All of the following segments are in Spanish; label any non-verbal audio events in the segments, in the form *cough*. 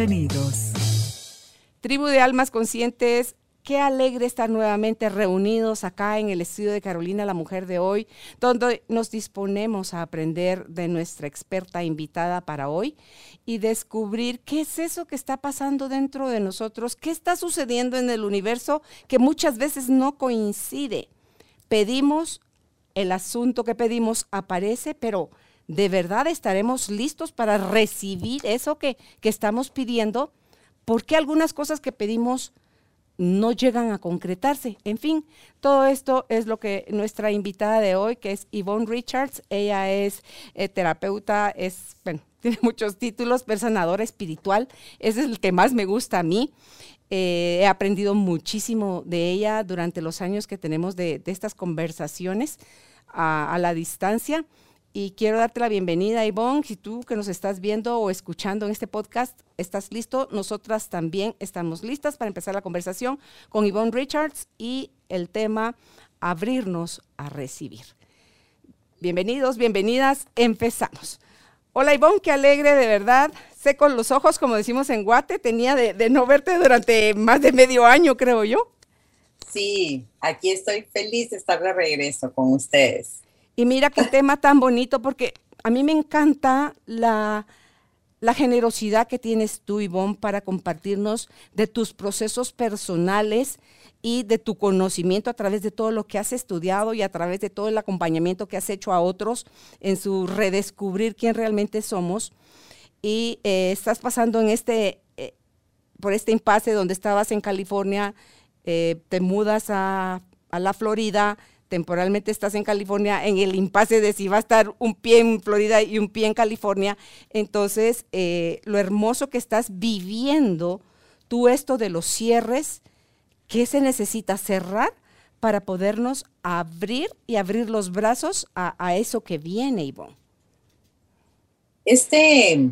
Bienvenidos. Tribu de Almas Conscientes, qué alegre estar nuevamente reunidos acá en el estudio de Carolina, la mujer de hoy, donde nos disponemos a aprender de nuestra experta invitada para hoy y descubrir qué es eso que está pasando dentro de nosotros, qué está sucediendo en el universo que muchas veces no coincide. Pedimos, el asunto que pedimos aparece, pero ¿de verdad estaremos listos para recibir eso que, que estamos pidiendo? ¿Por qué algunas cosas que pedimos no llegan a concretarse? En fin, todo esto es lo que nuestra invitada de hoy, que es Yvonne Richards, ella es eh, terapeuta, es, bueno, *laughs* tiene muchos títulos, personadora espiritual, es el que más me gusta a mí. Eh, he aprendido muchísimo de ella durante los años que tenemos de, de estas conversaciones a la distancia. Y quiero darte la bienvenida, Ivonne. Si tú que nos estás viendo o escuchando en este podcast estás listo, nosotras también estamos listas para empezar la conversación con Yvonne Richards y el tema abrirnos a recibir. Bienvenidos, bienvenidas, empezamos. Hola Ivonne, qué alegre de verdad. Sé con los ojos, como decimos en Guate, tenía de, de no verte durante más de medio año, creo yo. Sí, aquí estoy feliz de estar de regreso con ustedes. Y mira qué *laughs* tema tan bonito, porque a mí me encanta la, la generosidad que tienes tú, Ivonne, para compartirnos de tus procesos personales y de tu conocimiento a través de todo lo que has estudiado y a través de todo el acompañamiento que has hecho a otros en su redescubrir quién realmente somos. Y eh, estás pasando en este, eh, por este impasse donde estabas en California, eh, te mudas a, a la Florida, temporalmente estás en California, en el impasse de si va a estar un pie en Florida y un pie en California. Entonces, eh, lo hermoso que estás viviendo, tú esto de los cierres, ¿qué se necesita cerrar para podernos abrir y abrir los brazos a, a eso que viene, Ivonne? Este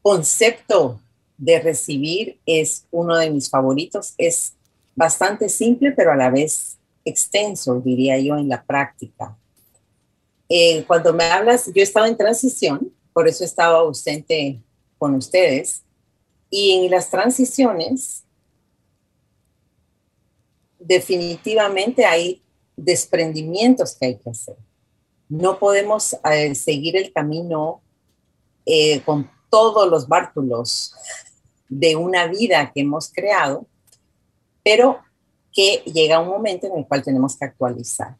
concepto de recibir es uno de mis favoritos. Es bastante simple, pero a la vez extenso, diría yo, en la práctica. Eh, cuando me hablas, yo estaba en transición, por eso estaba ausente con ustedes, y en las transiciones definitivamente hay desprendimientos que hay que hacer. No podemos eh, seguir el camino eh, con todos los bártulos de una vida que hemos creado, pero que llega un momento en el cual tenemos que actualizar.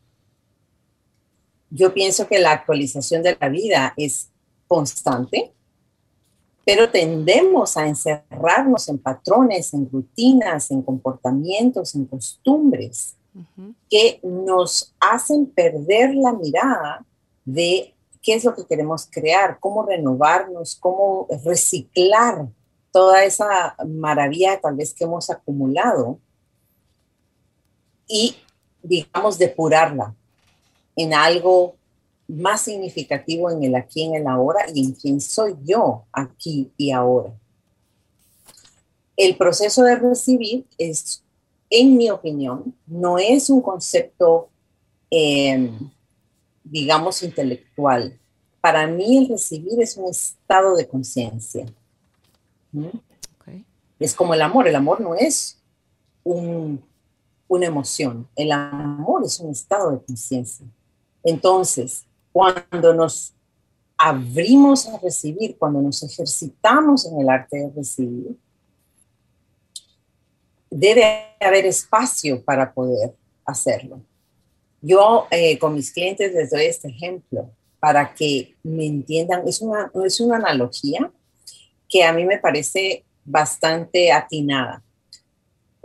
Yo pienso que la actualización de la vida es constante, pero tendemos a encerrarnos en patrones, en rutinas, en comportamientos, en costumbres que nos hacen perder la mirada de qué es lo que queremos crear, cómo renovarnos, cómo reciclar toda esa maravilla tal vez que hemos acumulado y, digamos, depurarla en algo más significativo en el aquí, en el ahora y en quién soy yo aquí y ahora. El proceso de recibir es, en mi opinión, no es un concepto, em, digamos, intelectual. Para mí el recibir es un estado de conciencia. ¿Mm? Es como el amor. El amor no es un una emoción. El amor es un estado de conciencia. Entonces, cuando nos abrimos a recibir, cuando nos ejercitamos en el arte de recibir, debe haber espacio para poder hacerlo. Yo eh, con mis clientes les doy este ejemplo para que me entiendan. Es una, es una analogía que a mí me parece bastante atinada.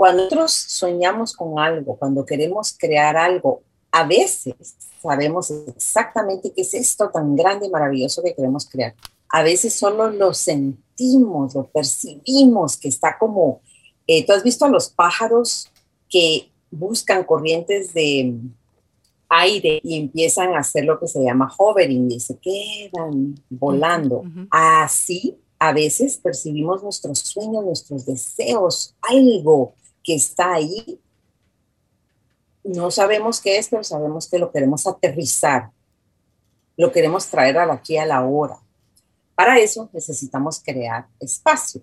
Cuando nosotros soñamos con algo, cuando queremos crear algo, a veces sabemos exactamente qué es esto tan grande y maravilloso que queremos crear. a veces solo lo sentimos, lo percibimos, que está como, eh, tú has visto a los pájaros que buscan corrientes de aire y empiezan a hacer lo que se llama hovering y se quedan volando. Así a veces percibimos nuestros sueños, nuestros deseos, algo que está ahí. No sabemos qué es, pero sabemos que lo queremos aterrizar, lo queremos traer a aquí a la hora. Para eso necesitamos crear espacio.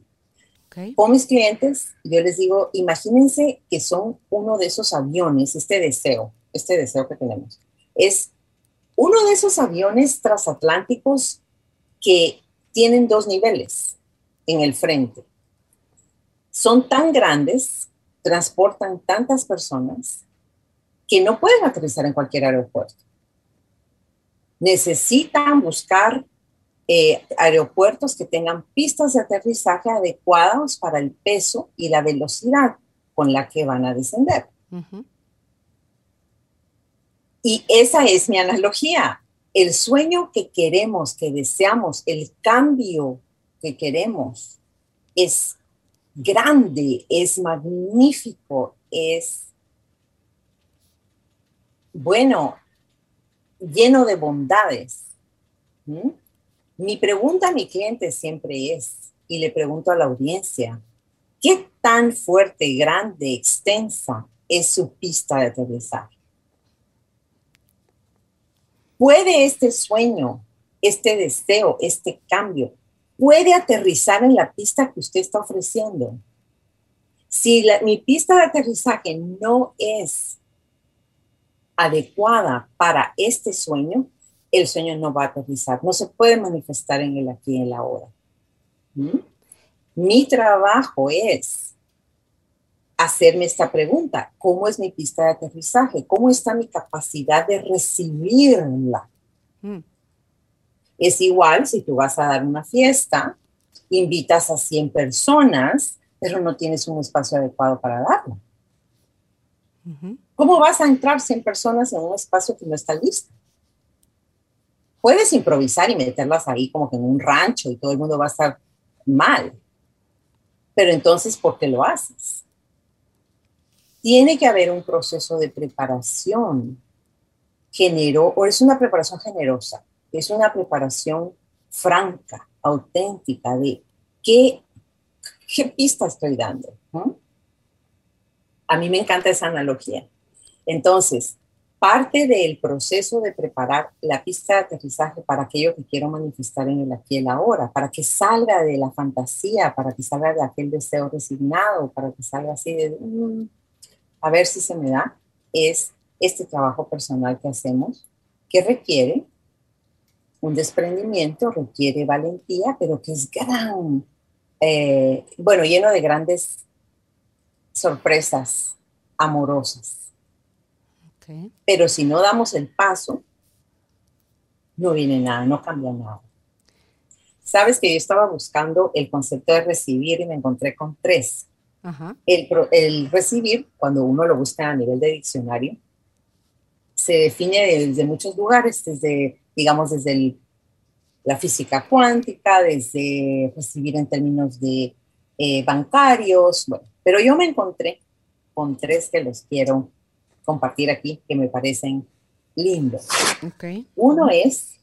Con mis clientes, yo les digo, imagínense que son uno de esos aviones, este deseo, este deseo que tenemos. Es uno de esos aviones transatlánticos que tienen dos niveles en el frente. Son tan grandes, transportan tantas personas que no pueden aterrizar en cualquier aeropuerto. Necesitan buscar eh, aeropuertos que tengan pistas de aterrizaje adecuadas para el peso y la velocidad con la que van a descender. Y esa es mi analogía. El sueño que queremos, que deseamos, el cambio que queremos es grande, es magnífico, es bueno, lleno de bondades. Mi pregunta a mi cliente siempre es, y le pregunto a la audiencia, ¿qué tan fuerte, grande, extensa es su pista de aterrizaje? ¿Puede este sueño, este deseo, este cambio, puede aterrizar en la pista que usted está ofreciendo? Si mi pista de aterrizaje no es adecuada para este sueño, el sueño no va a aterrizar, no se puede manifestar en el aquí y en la ahora. ¿Mm? Mi trabajo es hacerme esta pregunta, ¿cómo es mi pista de aterrizaje? ¿Cómo está mi capacidad de recibirla? Mm. Es igual si tú vas a dar una fiesta, invitas a 100 personas, pero no tienes un espacio adecuado para darla. ¿Cómo vas a entrar 100 personas en un espacio que no está listo? puedes improvisar y meterlas ahí como que en un rancho y todo el mundo va a estar mal. Pero entonces, ¿por qué lo haces? Tiene que haber un proceso de preparación generó, o es una preparación generosa, es una preparación franca, auténtica de qué, pista estoy dando. A mí me encanta esa analogía. Entonces, parte del proceso de preparar la pista de aterrizaje para aquello que quiero manifestar en el aquí y el ahora, para que salga de la fantasía, para que salga de aquel deseo resignado, para que salga así de, mm, a ver si se me da, es este trabajo personal que hacemos, que requiere un desprendimiento, requiere valentía, pero que es gran, eh, bueno, lleno de grandes sorpresas amorosas pero si no damos el paso, no viene nada, no cambia nada. Sabes que yo estaba buscando el concepto de recibir y me encontré con tres. El, recibir, cuando uno lo busca a nivel de diccionario, se define desde muchos lugares, desde, digamos, desde la física cuántica, desde recibir en términos de eh, bancarios, bueno, pero yo me encontré con tres que los quiero compartir aquí que me parecen lindos. Uno es,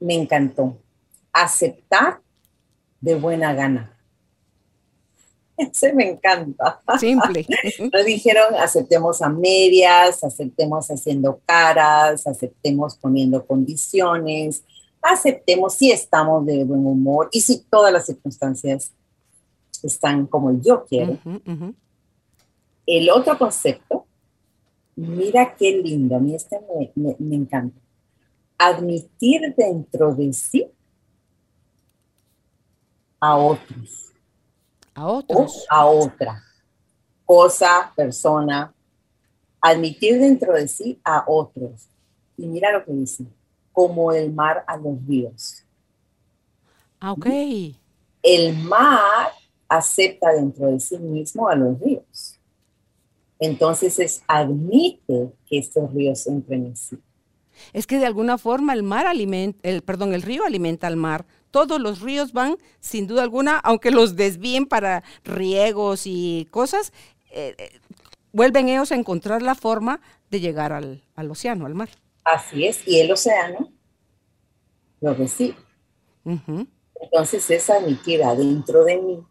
me encantó, aceptar de buena gana. *laughs* Ese me encanta. Simple. *laughs* Nos dijeron, aceptemos a medias, aceptemos haciendo caras, aceptemos poniendo condiciones, aceptemos si estamos de buen humor y si todas las circunstancias están como yo quiero. El otro concepto, mira qué lindo, a mí este me, encanta. Admitir dentro de sí a otros. A otros. O a otra. Cosa, persona. Admitir dentro de sí a otros. Y mira lo que dice. Como el mar a los ríos. Ah, ok. El mar acepta dentro de sí mismo a los ríos. Entonces es admite que estos ríos entren en sí. Es que de alguna forma el mar alimenta, el, perdón, el río alimenta al mar. Todos los ríos van, sin duda alguna, aunque los desvíen para riegos y cosas, eh, eh, vuelven ellos a encontrar la forma de llegar al, al, océano, al mar. Así es, y el océano lo recibe. Entonces es admitir adentro de mí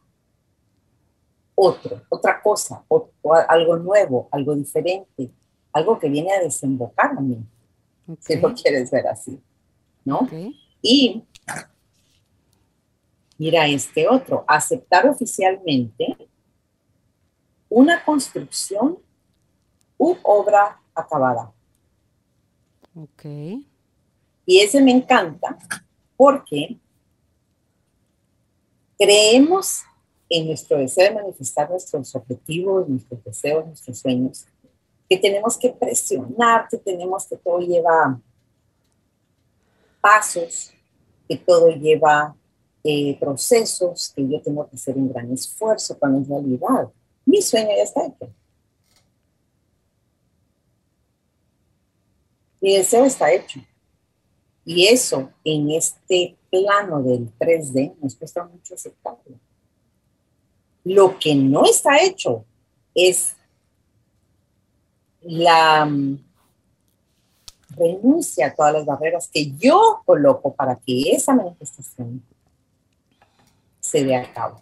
otro, otra cosa, o, algo nuevo, algo diferente, algo que viene a desembocar a mí, si lo quieres ver así, ¿no? Y mira este otro, aceptar oficialmente una construcción u obra acabada. Ok. Y ese me encanta porque creemos en nuestro deseo de manifestar nuestros objetivos, nuestros deseos, nuestros sueños, que tenemos que presionar, que tenemos que todo lleva pasos, que todo lleva eh, procesos, que yo tengo que hacer un gran esfuerzo, cuando en realidad mi sueño ya está hecho. Mi deseo está hecho. Y eso en este plano del 3D nos cuesta mucho aceptarlo. Lo que no está hecho es la mm, renuncia a todas las barreras que yo coloco para que esa manifestación se dé a cabo.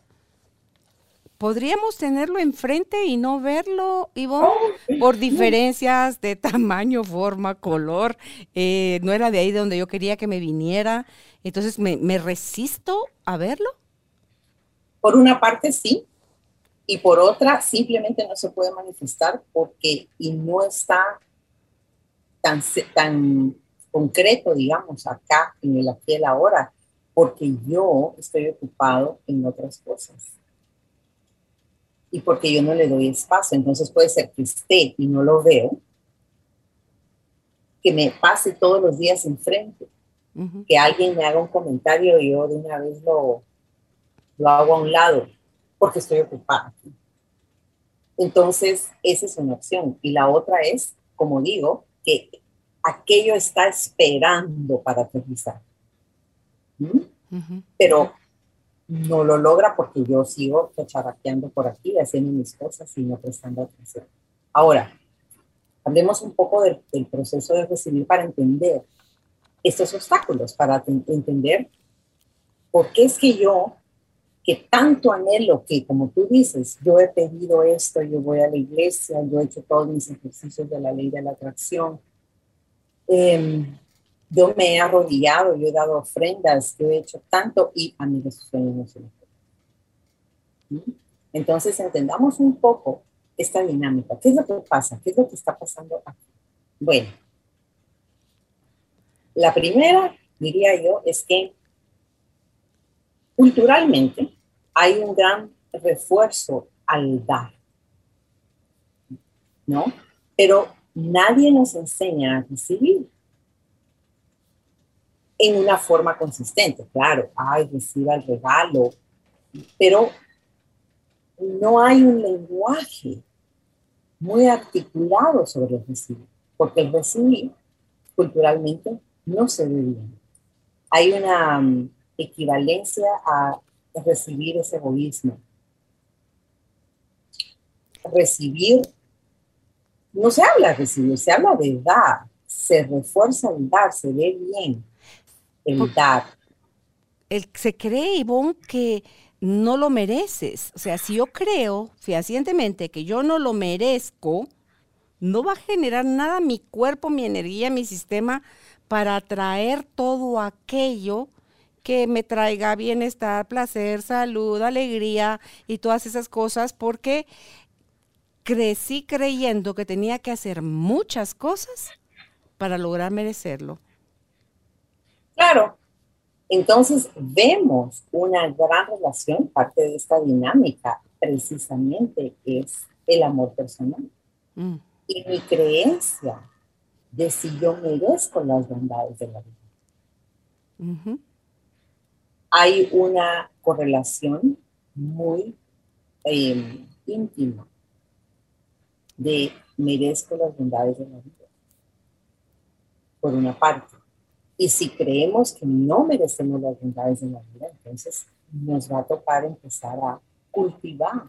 ¿Podríamos tenerlo enfrente y no verlo, Ivonne? Oh, por diferencias de *laughs* tamaño, forma, color. Eh, no era de ahí de donde yo quería que me viniera. Entonces, ¿me resisto a verlo? Por una parte, sí y por otra simplemente no se puede manifestar porque y no está tan, tan concreto, digamos, acá en el aquí y el ahora, porque yo estoy ocupado en otras cosas. Y porque yo no le doy espacio. Entonces puede ser que esté y no lo veo, que me pase todos los días enfrente, que alguien me haga un comentario y yo de una vez lo, lo hago a un lado porque estoy ocupada. Entonces, esa es una opción. Y la otra es, como digo, que aquello está esperando para aterrizar. ¿Mm? Pero no lo logra porque yo sigo charaqueando por aquí, haciendo mis cosas y no prestando atención. Ahora, hablemos un poco del, del proceso de recibir para entender estos obstáculos, para entender por qué es que yo que tanto anhelo que, como tú dices, yo he pedido esto, yo voy a la iglesia, yo he hecho todos mis ejercicios de la ley de la atracción. Em, yo me he arrodillado, yo he dado ofrendas, yo he hecho tanto y a mí los sueños no me Entonces entendamos un poco esta dinámica. ¿Qué es lo que pasa? ¿Qué es lo que está pasando aquí? Bueno, la primera, diría yo, es que Culturalmente hay un gran refuerzo al dar, ¿no? Pero nadie nos enseña a recibir en una forma consistente. Claro, ay, reciba el regalo, pero no hay un lenguaje muy articulado sobre el recibir, porque el recibir culturalmente no se ve bien. Hay una equivalencia a recibir ese egoísmo. Recibir, no se habla de recibir, se habla de dar, se refuerza el dar, se ve bien el se cree, Ivonne, que no lo mereces. O sea, si yo creo fehacientemente que yo no lo merezco, no va a generar nada mi cuerpo, mi energía, mi sistema para atraer todo aquello que me traiga bienestar, placer, salud, alegría y todas esas cosas, porque crecí creyendo que tenía que hacer muchas cosas para lograr merecerlo. Claro. Entonces vemos una gran relación, parte de esta dinámica precisamente es el amor personal. Mm. Y mi creencia de si yo merezco las bondades de la vida hay una correlación muy em, íntima de merezco las bondades de la vida. por una parte. Y si creemos que no merecemos las bondades de la vida, entonces nos va a tocar empezar a cultivar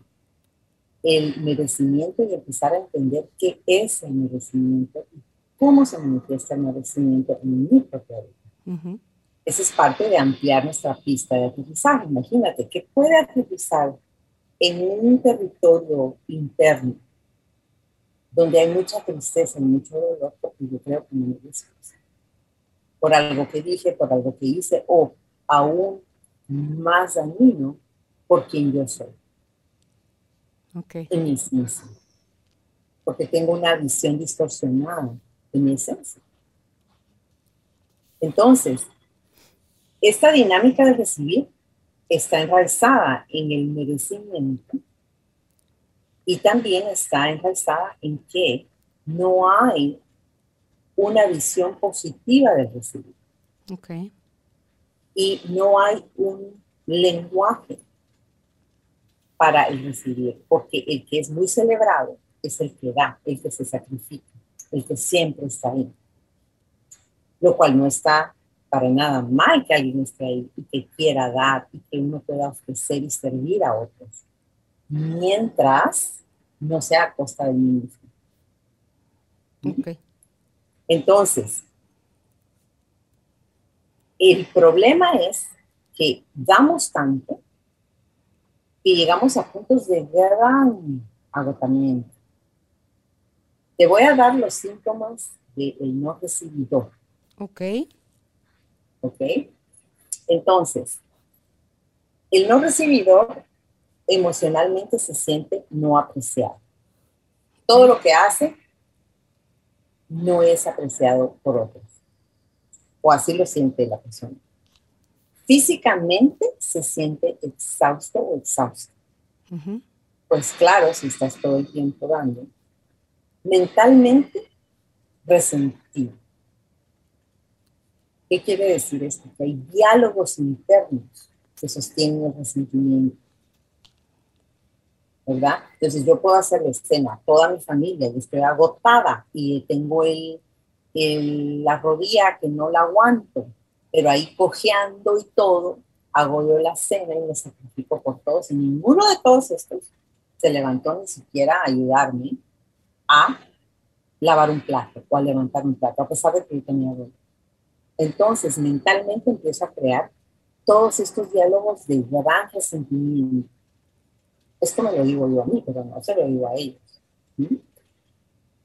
el merecimiento y empezar a entender qué es el merecimiento y cómo se manifiesta el merecimiento en mi propia vida. Esa es parte de ampliar nuestra pista de aterrizaje. Imagínate que puede aterrizar en un territorio interno donde hay mucha tristeza y mucho dolor, porque yo creo que no me por algo que dije, por algo que hice, o aún más dañino por quien yo soy. Okay. En mi esencia. Porque tengo una visión distorsionada de mi esencia. Entonces, esta dinámica de recibir está enraizada en el merecimiento y también está enraizada en que no hay una visión positiva del recibir. Okay. Y no hay un lenguaje para el recibir, porque el que es muy celebrado es el que da, el que se sacrifica, el que siempre está ahí. Lo cual no está para nada mal que alguien esté ahí y que quiera dar y que uno pueda ofrecer y servir a otros, mientras no sea a costa del mismo. Okay. Entonces, el problema es que damos tanto y llegamos a puntos de gran agotamiento. Te voy a dar los síntomas del no recibidor. Ok. Ok. Entonces, el no recibidor emocionalmente se siente no apreciado. Todo lo que hace no es apreciado por otros. O así lo siente la persona. Físicamente se siente exhausto o exhausto. Pues claro, si estás todo el tiempo dando. Mentalmente resentido. ¿Qué quiere decir esto? Que hay diálogos internos que sostienen el resentimiento. ¿Verdad? Entonces yo puedo hacer la escena, toda mi familia, y estoy agotada y tengo el, la rodilla que no la aguanto, pero ahí cojeando y todo, hago yo la cena y me sacrifico por todos. Y ninguno de todos estos se levantó ni siquiera a ayudarme a lavar un plato o a levantar un plato, a pesar de que yo tenía dolor. Entonces, mentalmente empiezo a crear todos estos diálogos de gran resentimiento esto me lo digo yo a mí, pero no se lo digo a ellos.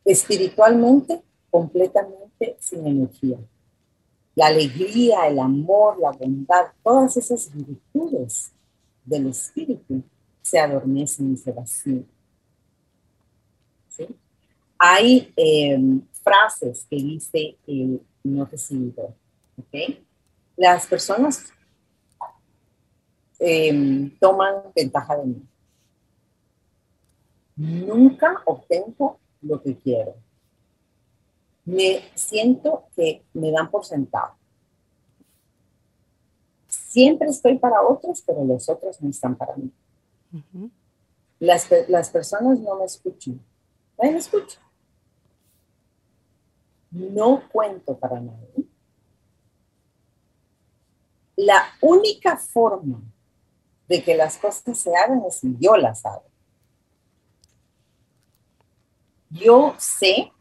Espiritualmente, completamente sin energía. La alegría, el amor, la bondad, todas esas virtudes del espíritu se adormecen y se vacían. Hay em, frases que dice el no recibido. Las personas em, toman ventaja de mí nunca obtengo lo que quiero. Me siento que me dan por sentado. Siempre estoy para otros, pero los otros no están para mí. las, las, personas no me escuchan. Nadie me escucha. No cuento para nadie. La única forma de que las cosas se hagan es si yo las hago. Yo sé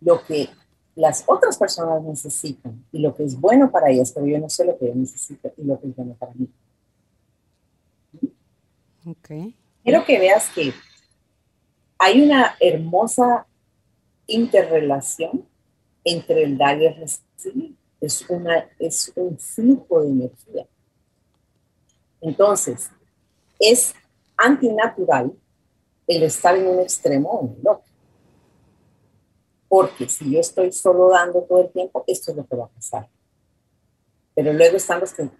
lo que las otras personas necesitan y lo que es bueno para ellas, pero yo no sé lo que yo necesito y lo que es bueno para mí. Okay. Quiero que veas que hay una hermosa interrelación entre el dar y el recibir. Es, una, es un flujo de energía. Entonces, es antinatural el estar en un extremo o en el otro. Porque si yo estoy solo dando todo el tiempo, esto es lo que va a pasar. Pero luego están los que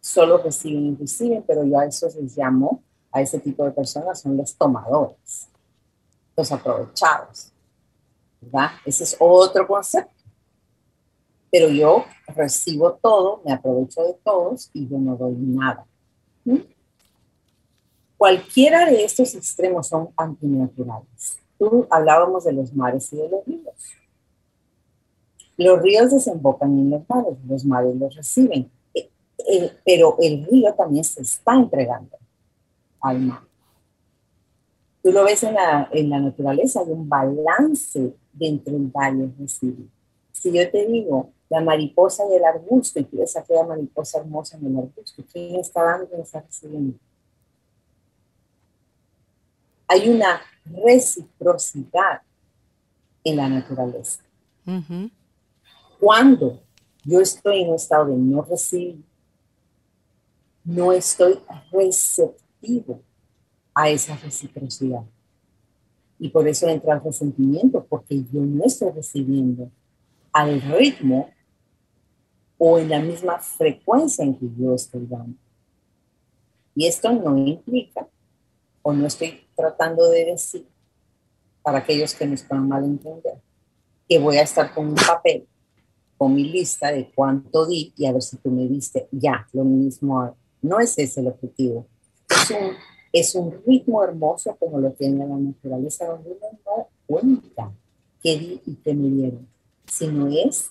solo reciben y reciben, pero yo a eso les llamo, a ese tipo de personas, son los tomadores, los aprovechados. ¿verdad? Ese es otro concepto. Pero yo recibo todo, me aprovecho de todos y yo no doy nada. Cualquiera de estos extremos son antinaturales hablábamos de los mares y de los ríos. Los ríos desembocan en los mares, los mares los reciben, eh, pero el río también se está entregando al mar. Tú lo ves en la, en la naturaleza, hay un balance dentro del valle recibir. Si yo te digo la mariposa y el arbusto, y tú ves aquella mariposa hermosa en el arbusto, ¿quién está dando y está recibiendo? Hay una reciprocidad en la naturaleza. Cuando yo estoy en un estado de no recibir, no estoy receptivo a esa reciprocidad. Y por eso entra el resentimiento, porque yo no estoy recibiendo al ritmo o en la misma frecuencia en que yo estoy dando. Y esto no implica, o no estoy tratando de decir, para aquellos que nos puedan malentender, que voy a estar con un papel, con mi lista de cuánto di y a ver si tú me diste ya lo mismo. No es ese el objetivo. Es un es un ritmo hermoso como lo tiene la naturaleza, donde uno no cuenta qué di y qué me dieron, sino es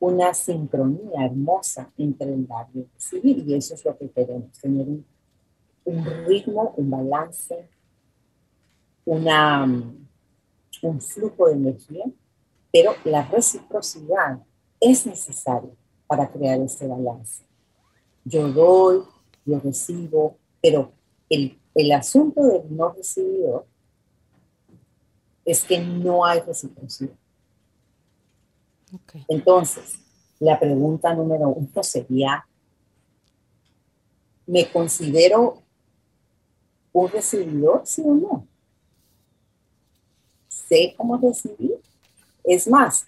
una sincronía hermosa entre el dar y el recibir, y eso es lo que queremos, tener un, ritmo, un balance, una, un flujo de energía, pero la reciprocidad es necesaria para crear este balance. Yo doy, yo recibo, pero el el asunto del no recibido es que no hay reciprocidad. Entonces, la pregunta número uno sería, ¿me considero un recibidor, sí o no? ¿Sé cómo recibir? Es más,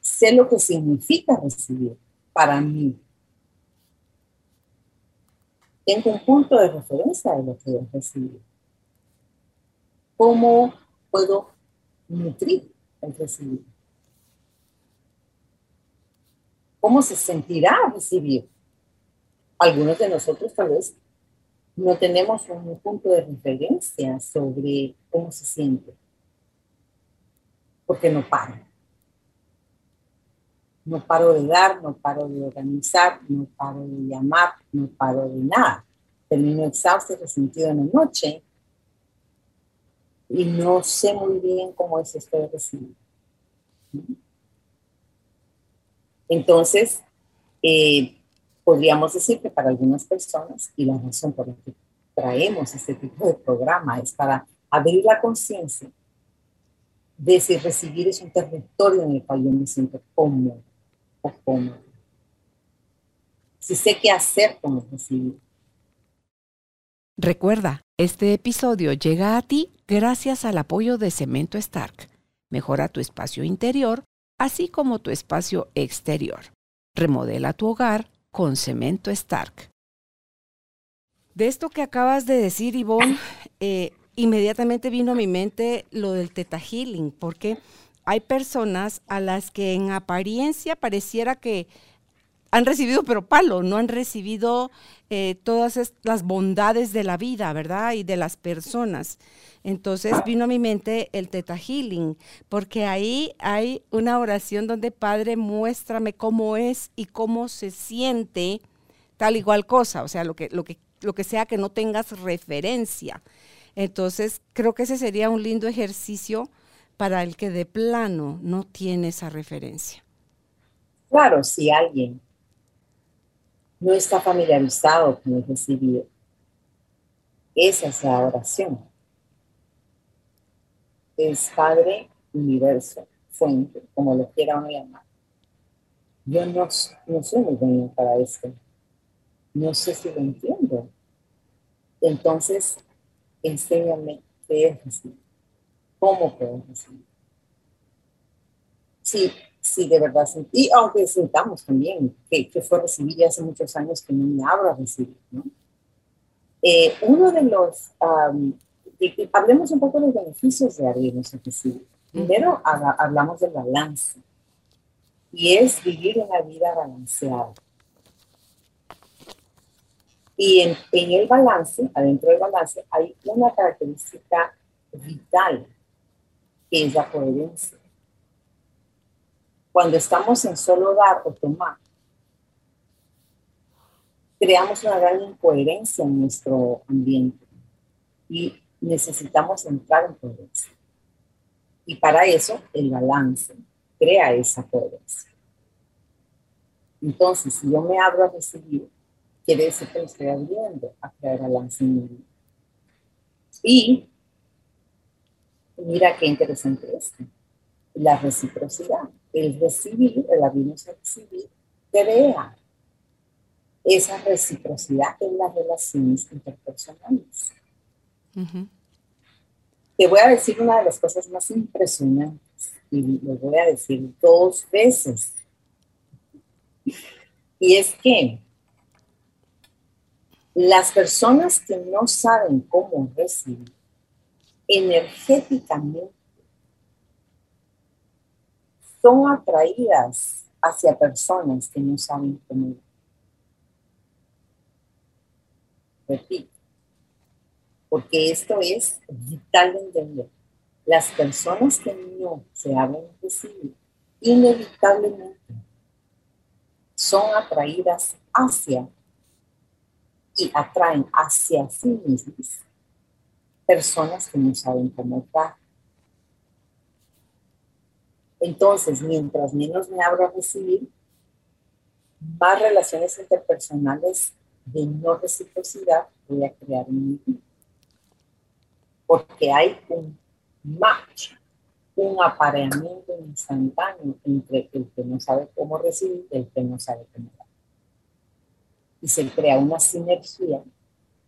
sé lo que significa recibir para mí tengo un punto de referencia de lo que he recibido. ¿Cómo puedo nutrir el recibir? ¿Cómo se sentirá recibir? Algunos de nosotros tal vez no tenemos un punto de referencia sobre cómo se siente, porque no paro. No paro de dar, no paro de organizar, no paro de llamar, no paro de nada. Termino exhausto resentido en la noche y no sé muy bien cómo es esto de recibir. Entonces, eh, podríamos decir que para algunas personas, y la razón por la que traemos este tipo de programa es para abrir la conciencia de si recibir es un territorio en el cual yo me siento cómodo o cómodo si sé qué hacer con recibir. Recuerda, este episodio llega a ti gracias al apoyo de Cemento Stark. Mejora tu espacio interior, así como tu espacio exterior. Remodela tu hogar con Cemento Stark. De esto que acabas de decir, Ivonne, eh, inmediatamente vino a mi mente lo del Teta Healing, porque hay personas a las que en apariencia pareciera que han recibido pero palo, no han recibido eh, todas las bondades de la vida, ¿verdad? Y de las personas. Entonces vino a mi mente el Teta Healing, porque ahí hay una oración donde Padre, muéstrame cómo es y cómo se siente tal igual cosa, o sea, lo que, lo que, lo que sea que no tengas referencia. Entonces, creo que ese sería un lindo ejercicio para el que de plano no tiene esa referencia. Claro, si alguien no está familiarizado con el recibir. Esa es la oración. Es Padre, Universo, Fuente, como lo quiera uno llamar. Yo no, no soy muy bueno para esto. No sé si lo entiendo. Entonces, enséñame qué es recibir. ¿Cómo puedo recibir? Sí, si de verdad sentí, aunque sentamos también que, que fue recibir hace muchos años que no me abro a recibir, ¿no? Eh, uno de los, hablemos un poco de los beneficios de abrirnos a recibir. Primero hablamos del balance y es vivir una vida balanceada. Y en, en, el balance, adentro del balance, hay una característica vital que es la coherencia. cuando estamos en solo dar o tomar, creamos una gran incoherencia en nuestro ambiente y necesitamos entrar en coherencia. Y para eso el balance crea esa coherencia. Entonces, si yo me abro a recibir, quiere decir que estoy abriendo a crear balance en mi. Y mira qué interesante esto, la reciprocidad, el recibir, el abrirnos a recibir, crea esa reciprocidad en las relaciones interpersonales. Te voy a decir una de las cosas más impresionantes y lo voy a decir dos veces. Y es que las personas que no saben cómo recibir energéticamente son atraídas hacia personas que no saben cómo. Repito, porque esto es vital de entender. Las personas que no se abren a recibir, inevitablemente son atraídas hacia y atraen hacia sí mismas personas que no saben cómo estar. Entonces, mientras menos me abro a recibir, más relaciones interpersonales de no reciprocidad voy a crear en mi vida. Porque hay un match, un apareamiento instantáneo entre el que no sabe cómo recibir y el que no sabe cómo dar. Y se crea una sinergia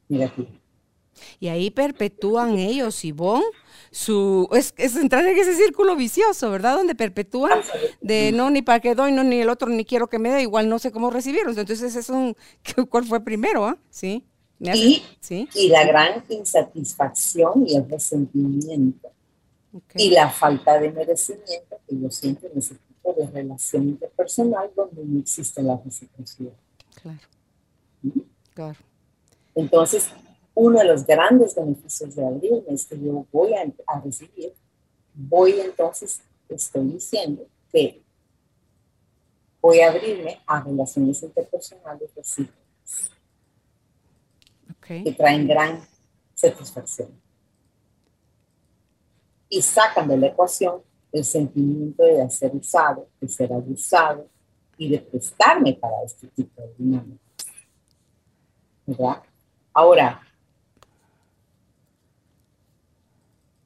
negativa. Y ahí perpetúan ellos, Ivonne, su, es, es, entrar en ese círculo vicioso, ¿verdad? Donde perpetúan de no, ni para qué doy, no, ni el otro, ni quiero que me dé, igual no sé cómo recibirlos. Entonces, es un, *laughs* ¿cuál fue primero? Ah? Sí. Y, ¿Sí? y la gran insatisfacción y el resentimiento y la falta de merecimiento que yo siento en ese tipo de relación interpersonal donde no existe la reciprocidad. Claro. ¿Mm? Claro. Entonces, uno de los grandes beneficios de abrirme es que yo voy a, recibir, voy entonces, estoy diciendo que voy a abrirme a relaciones interpersonales recíprocas que traen gran satisfacción. Y sacan de la ecuación el sentimiento de ser usado, de ser abusado y de prestarme para este tipo de dinámica. ¿Verdad? Ahora,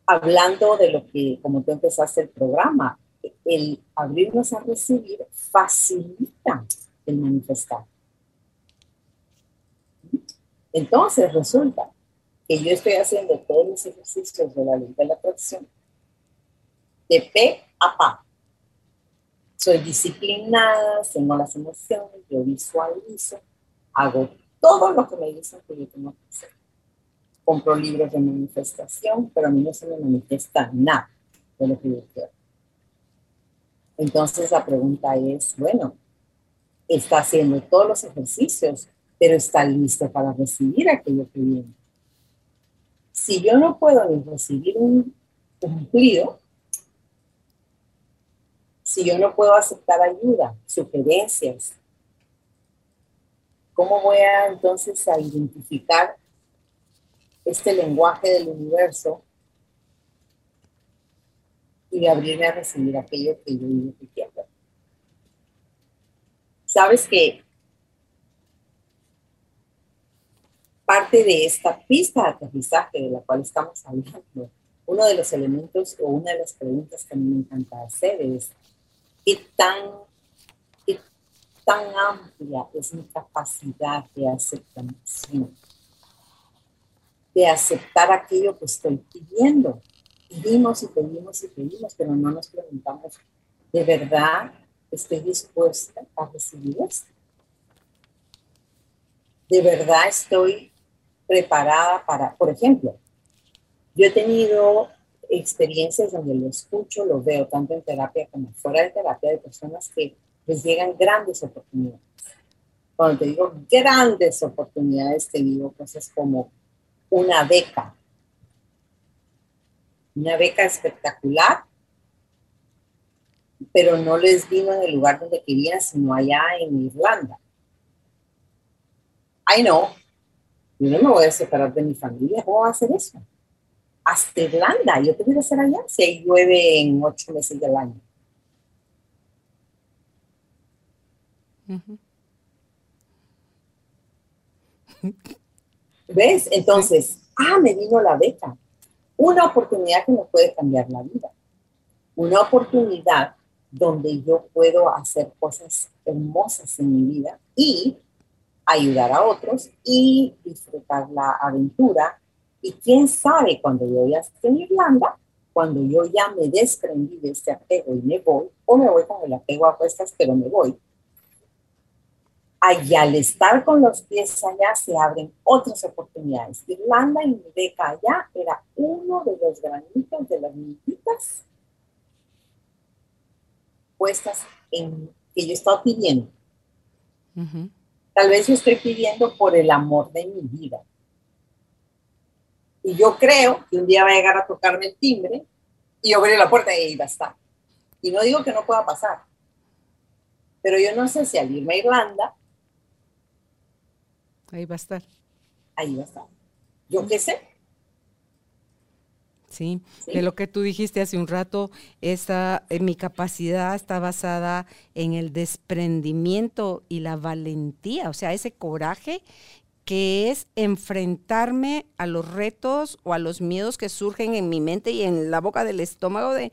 hablando de lo que, como tú empezaste el programa, el abrirnos a recibir facilita el manifestar. Entonces resulta que yo estoy haciendo todos los ejercicios de la ley de la atracción de P a PA. Soy disciplinada, tengo las emociones, yo visualizo, hago todo lo que me dicen que yo tengo que hacer compro libros de manifestación, pero a mí no se me manifiesta nada de lo que yo quiero. Entonces la pregunta es, bueno, está haciendo todos los ejercicios, pero está listo para recibir aquello que viene. Si yo no puedo ni recibir un cumplido, si yo no puedo aceptar ayuda, sugerencias, ¿cómo voy a entonces a identificar este lenguaje del universo y abrirme a recibir aquello que yo digo que quiero. Sabes que parte de esta pista de aterrizaje de la cual estamos hablando, uno de los elementos o una de las preguntas que me encanta hacer es, ¿qué tan, qué tan amplia es mi capacidad de aceptación? de aceptar aquello que estoy pidiendo. Pedimos y pedimos y pedimos, pero no nos preguntamos, ¿de verdad estoy dispuesta a recibir esto? ¿De verdad estoy preparada para, por ejemplo, yo he tenido experiencias donde lo escucho, lo veo tanto en terapia como fuera de terapia de personas que les llegan grandes oportunidades. Cuando te digo grandes oportunidades, te digo cosas como una beca, una beca espectacular pero no les vino en el lugar donde querían, sino allá en Irlanda. Ay, no, yo no me voy a separar de mi familia, ¿cómo voy a hacer eso? Hasta Irlanda, yo te voy a hacer allá si llueve en ocho meses del año. ¿Ves? Entonces, ah, me vino la beca. Una oportunidad que me puede cambiar la vida. Una oportunidad donde yo puedo hacer cosas hermosas en mi vida y ayudar a otros y disfrutar la aventura. Y quién sabe cuando yo ya esté en Irlanda, cuando yo ya me desprendí de este apego y me voy, o me voy con el apego a cuestas, pero me voy, y al estar con los pies allá se abren otras oportunidades. Irlanda y mi beca allá era uno de los granitos de las mintitas puestas en que yo estaba pidiendo. Tal vez yo estoy pidiendo por el amor de mi vida. Y yo creo que un día va a llegar a tocarme el timbre y abrir la puerta y ahí va a estar. Y no digo que no pueda pasar. Pero yo no sé si al irme a Irlanda Ahí va a estar. Ahí va a estar. Yo qué sé. Sí, de lo que tú dijiste hace un rato, esa, eh, mi capacidad está basada en el desprendimiento y la valentía, o sea, ese coraje que es enfrentarme a los retos o a los miedos que surgen en mi mente y en la boca del estómago de,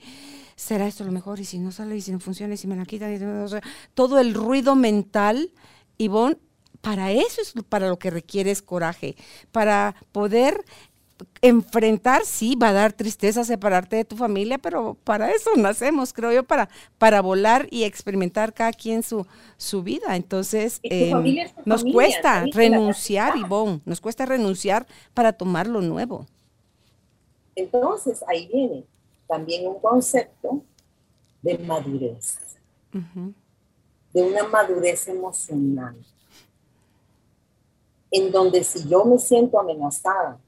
¿será esto lo mejor? Y si no sale, y si no funciona, y si me la quitan, todo el ruido mental, Ivonne, para eso es para lo que requieres coraje, para poder enfrentar, sí, va a dar tristeza separarte de tu familia, pero para eso nacemos, creo yo, para, para volar y experimentar cada quien su, su vida. Entonces, em, nos cuesta renunciar, Ivonne, nos cuesta renunciar para tomar lo nuevo. Entonces, ahí viene también un concepto de madurez, de una madurez emocional. En donde si yo me siento amenazada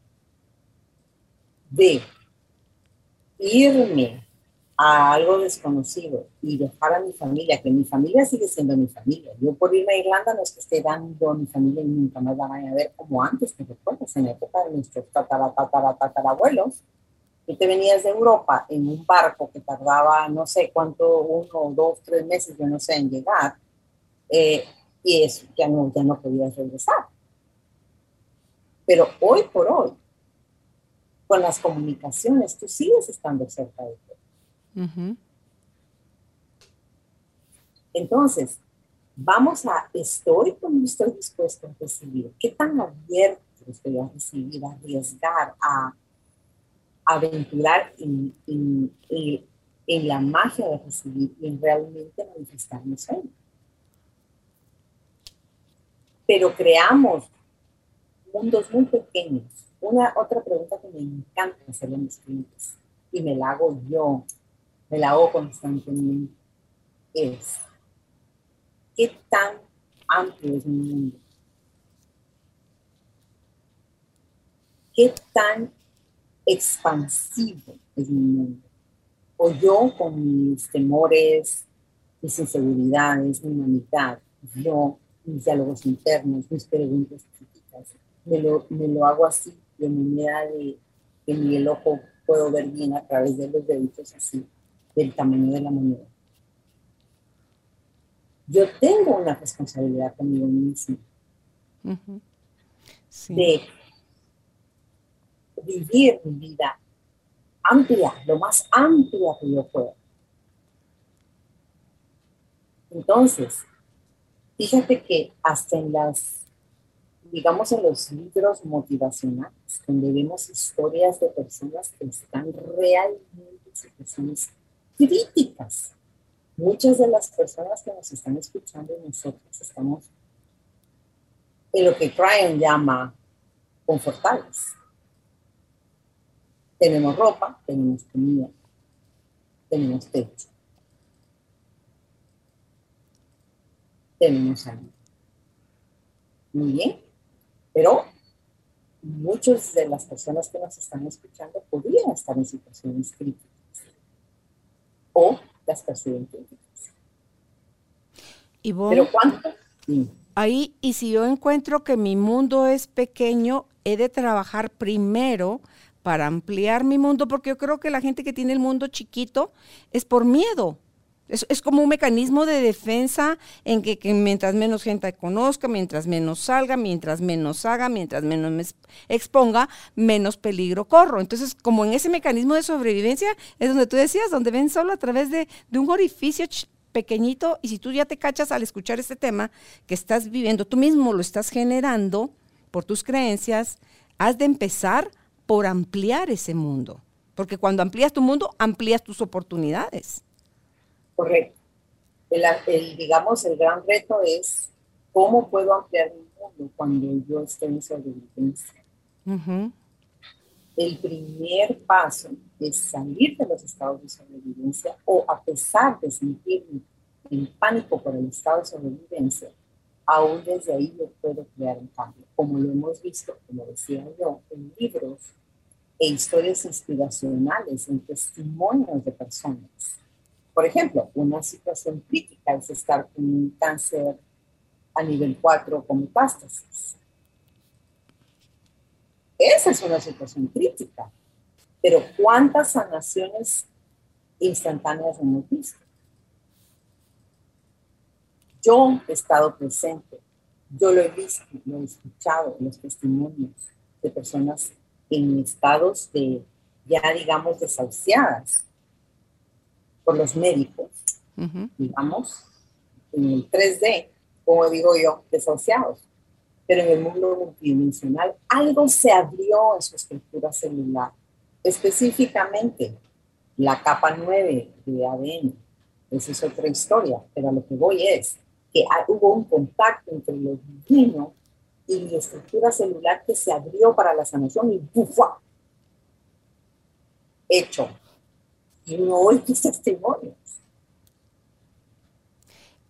de irme a algo desconocido y dejar a mi familia, que mi familia sigue siendo mi familia. Yo por irme a Irlanda no es que esté dando a mi familia y nunca más la vaya a ver como antes, te recuerdas, en la época de nuestros tatarabuelos, y te venías de Europa en un barco que tardaba no sé cuánto, uno, dos, tres meses, yo no sé, en llegar, eh, y eso ya no, ya no podías regresar. Pero hoy por hoy, con las comunicaciones, tú sigues estando cerca de ti. Entonces, vamos a, ¿estoy como estoy dispuesto a recibir? ¿Qué tan abierto estoy a recibir, a arriesgar, a, aventurar en, en, la magia de recibir y en realmente manifestar mi sueño? Pero creamos mundos muy pequeños. Una otra pregunta que me encanta hacer en mis clientes y me la hago yo, me la hago constantemente, es ¿qué tan amplio es mi mundo? ¿Qué tan expansivo es mi mundo? O yo con mis temores, mis inseguridades, mi humanidad, yo, mis diálogos internos, mis preguntas me lo, me lo hago así, de manera de que ni el ojo puedo ver bien a través de los deditos así, del tamaño de la moneda. Yo tengo una responsabilidad conmigo mismo de vivir mi vida amplia, lo más amplia que yo pueda. Entonces, fíjate que hasta en las digamos, en los libros motivacionales, donde vemos historias de personas que están realmente en situaciones críticas. Muchas de las personas que nos están escuchando y nosotros estamos en lo que Brian llama confortables. Tenemos ropa, tenemos comida, tenemos techo, tenemos salud. Muy bien. Pero muchas de las personas que nos están escuchando podrían estar en situaciones críticas o las perciben críticas. Y vos, Pero ¿cuánto? ahí, y si yo encuentro que mi mundo es pequeño, he de trabajar primero para ampliar mi mundo, porque yo creo que la gente que tiene el mundo chiquito es por miedo. Es, como un mecanismo de defensa en que, mientras menos gente conozca, mientras menos salga, mientras menos haga, mientras menos me exponga, menos peligro corro. Entonces, como en ese mecanismo de sobrevivencia, es donde tú decías, donde ven solo a través de, un orificio pequeñito, y si tú ya te cachas al escuchar este tema que estás viviendo, tú mismo lo estás generando por tus creencias, has de empezar por ampliar ese mundo. Porque cuando amplías tu mundo, amplías tus oportunidades. Correcto. El, el, digamos, el gran reto es cómo puedo ampliar mi mundo cuando yo esté en sobrevivencia. Ujú. El primer paso es salir de los estados de sobrevivencia o a pesar de sentirme en pánico por el estado de sobrevivencia, aún desde ahí yo puedo crear un cambio, como lo hemos visto, como decía yo, en libros e historias inspiracionales, en testimonios de personas. Por ejemplo, una situación crítica es estar con un cáncer a nivel 4 con metástasis. Esa es una situación crítica. Pero ¿cuántas sanaciones instantáneas hemos visto? Yo he estado presente, yo lo he visto, lo he escuchado, los testimonios de personas en estados de, ya digamos, desahuciadas por los médicos, uh -huh. digamos, en el 3D, como digo yo, desahuciados. Pero en el mundo multidimensional algo se abrió en su estructura celular, específicamente la capa 9 de ADN. Esa es otra historia, pero a lo que voy es que hubo un contacto entre lo divino y mi estructura celular que se abrió para la sanación y ¡bufa! Hecho. No oí tus testimonios.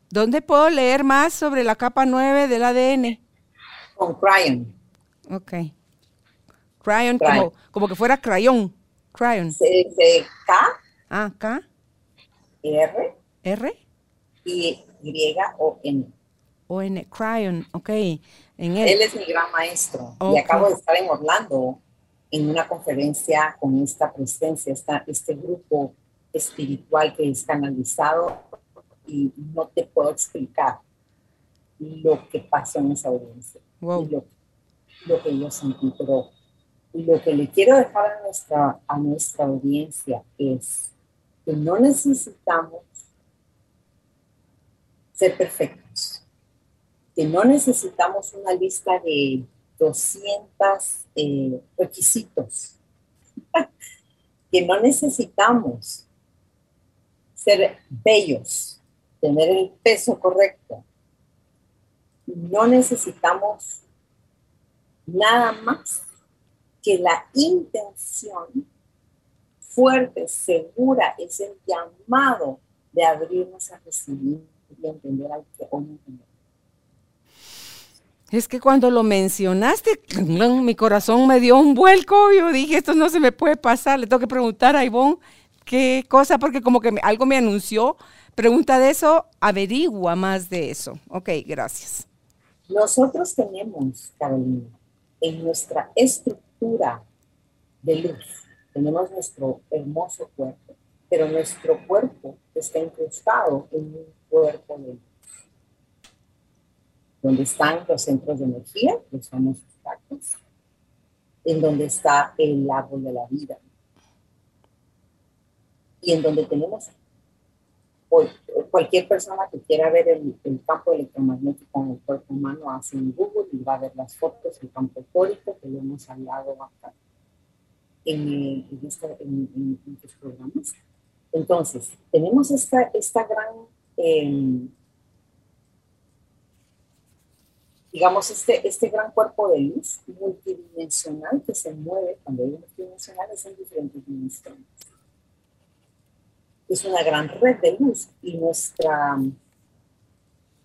¿Dónde puedo leer más sobre la capa 9 del ADN? Con Cryon. Ok. Cryon, como, como que fuera crayón. Cryon. C, C, K. Ah, K. R. R. Y Y o N. O N, Cryon, ok. En él. él es mi gran maestro. Okay. Y acabo de estar en Orlando en una conferencia con esta presencia, esta, este grupo espiritual que es canalizado y no te puedo explicar lo que pasó en esa audiencia. Wow. Y lo, lo, que yo sentí, pero lo que le quiero dejar a nuestra, a nuestra audiencia es que no necesitamos ser perfectos, que no necesitamos una lista de 200 eh, requisitos, *laughs* que no necesitamos ser bellos, tener el peso correcto, no necesitamos nada más que la intención fuerte, segura, es el llamado de abrirnos a recibir y entender al que hoy entendemos. Es que cuando lo mencionaste, mi corazón me dio un vuelco. Yo dije, esto no se me puede pasar. Le tengo que preguntar a Ivonne qué cosa, porque como que algo me anunció. Pregunta de eso, averigua más de eso. Ok, gracias. Nosotros tenemos, Carolina, en nuestra estructura de luz, tenemos nuestro hermoso cuerpo, pero nuestro cuerpo está incrustado en un cuerpo de luz donde están los centros de energía, los famosos tacos, en donde está el árbol de la vida. Y en donde tenemos cualquier persona que quiera ver el, campo electromagnético en el cuerpo humano, hace en Google y va a ver las fotos, el campo tórico que lo hemos hablado acá en, en, tus programas. Entonces, tenemos esta, esta gran... Eh, digamos, este, este gran cuerpo de luz multidimensional que se mueve, cuando digo multidimensional, es en diferentes dimensiones. Es una gran red de luz y nuestra,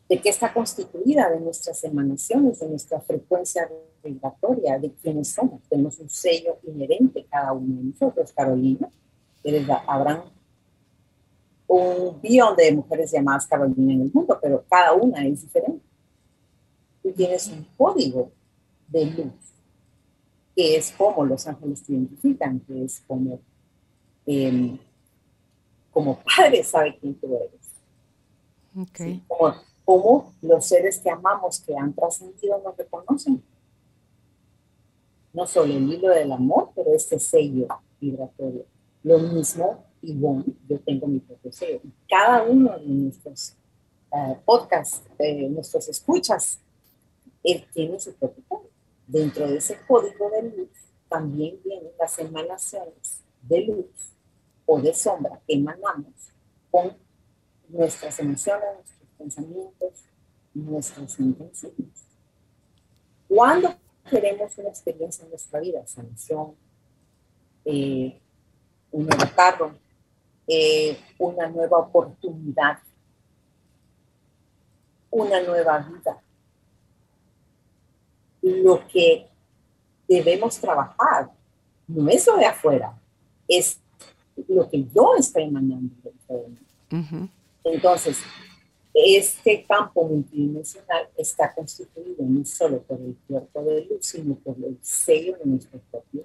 ¿de qué está constituida? De nuestras emanaciones, de nuestra frecuencia vibratoria, de quiénes somos. Tenemos un sello inherente cada uno de nosotros, Carolina, eres Abraham un billón de mujeres llamadas Carolina en el mundo, pero cada una es diferente. Tú tienes un código de luz, que es como los ángeles te identifican, que es como, em, como padre sabe quién tú eres. Okay. Como, como los seres que amamos, que han trascendido, nos reconocen. No solo el hilo del amor, pero este sello vibratorio. Lo mismo Ivonne, yo tengo mi propio sello. Cada uno de nuestros uh, podcasts, de nuestros escuchas, él tiene su propio código. Dentro de ese código de luz también vienen las emanaciones de luz o de sombra que emanamos con nuestras emociones, nuestros pensamientos, nuestras intenciones. Cuando queremos una experiencia en nuestra vida, sanación, eh, un nuevo carro, eh, una nueva oportunidad, una nueva vida. Lo que debemos trabajar no es lo de afuera, es lo que yo estoy mí. Entonces, este campo multidimensional está constituido no solo por el cuerpo de luz, sino por el sello de nuestro propio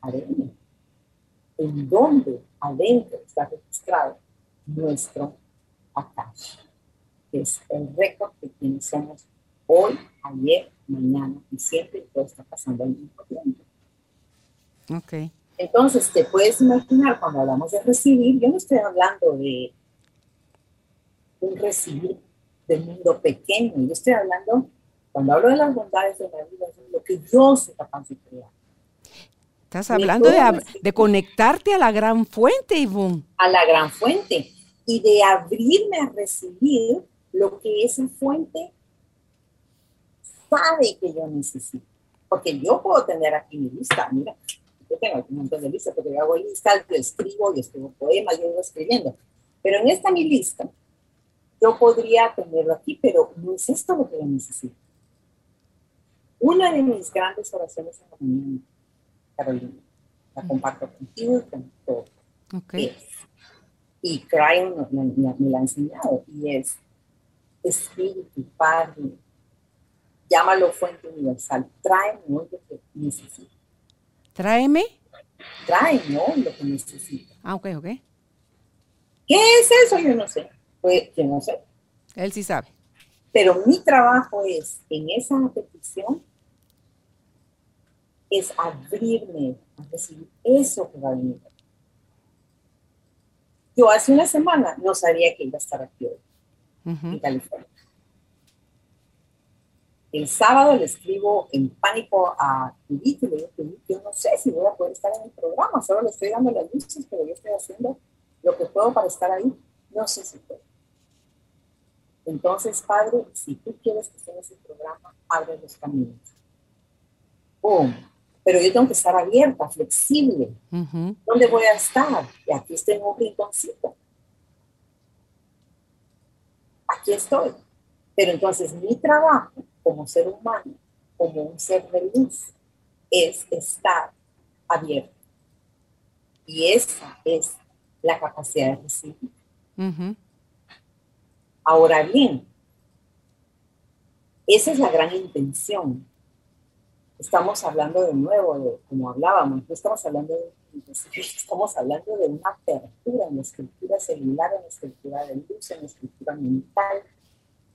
ADN en donde adentro está registrado nuestro Akash, que es el récord de quienes somos hoy, ayer, mañana y siempre, y todo está pasando al mismo tiempo. Ok. Entonces, te puedes imaginar cuando hablamos de recibir, yo no estoy hablando de un recibir del mundo pequeño, yo estoy hablando, cuando hablo de las bondades de la vida, es lo que yo soy capaz de crear Estás hablando de, conectarte a la gran fuente, Ivonne. A la gran fuente y de abrirme a recibir lo que esa fuente sabe que yo necesito. Porque yo puedo tener aquí mi lista, mira, yo tengo un montón de listas porque yo hago listas, yo escribo, yo escribo poemas, yo voy escribiendo. Pero en esta mi lista, yo podría tenerlo aquí, pero no es esto lo que yo necesito. Una de mis grandes oraciones en la mañana Carolina. La comparto contigo y con todos. Okay. y Cryon me, la ha enseñado y es Espíritu, Padre, llámalo fuente universal, tráeme lo que necesito. ¿Tráeme? Tráeme lo que necesito. Ah, ok, ok. ¿Qué es eso? Yo no sé. Pues yo no sé. Él sí sabe. Pero mi trabajo es en esa petición es abrirme a recibir eso que va a venir. Yo hace una semana no sabía que iba a estar aquí hoy, en California. El sábado le escribo en pánico a Judith y le digo, yo no sé si voy a poder estar en el programa, solo le estoy dando las luces, pero yo estoy haciendo lo que puedo para estar ahí. No sé si puedo. Entonces, Padre, si tú quieres que esté en ese programa, abre los caminos. ¡Pum! pero yo tengo que estar abierta, flexible. ¿Dónde voy a estar? Y aquí estoy en un rinconcito. Aquí estoy. Pero entonces mi trabajo como ser humano, como un ser de luz, es estar abierto. Y esa es la capacidad de recibir. Ahora bien, esa es la gran intención estamos hablando de nuevo, de, como hablábamos, no estamos hablando de estamos hablando de una apertura en la escritura celular, en la escritura de luz, en la escritura mental,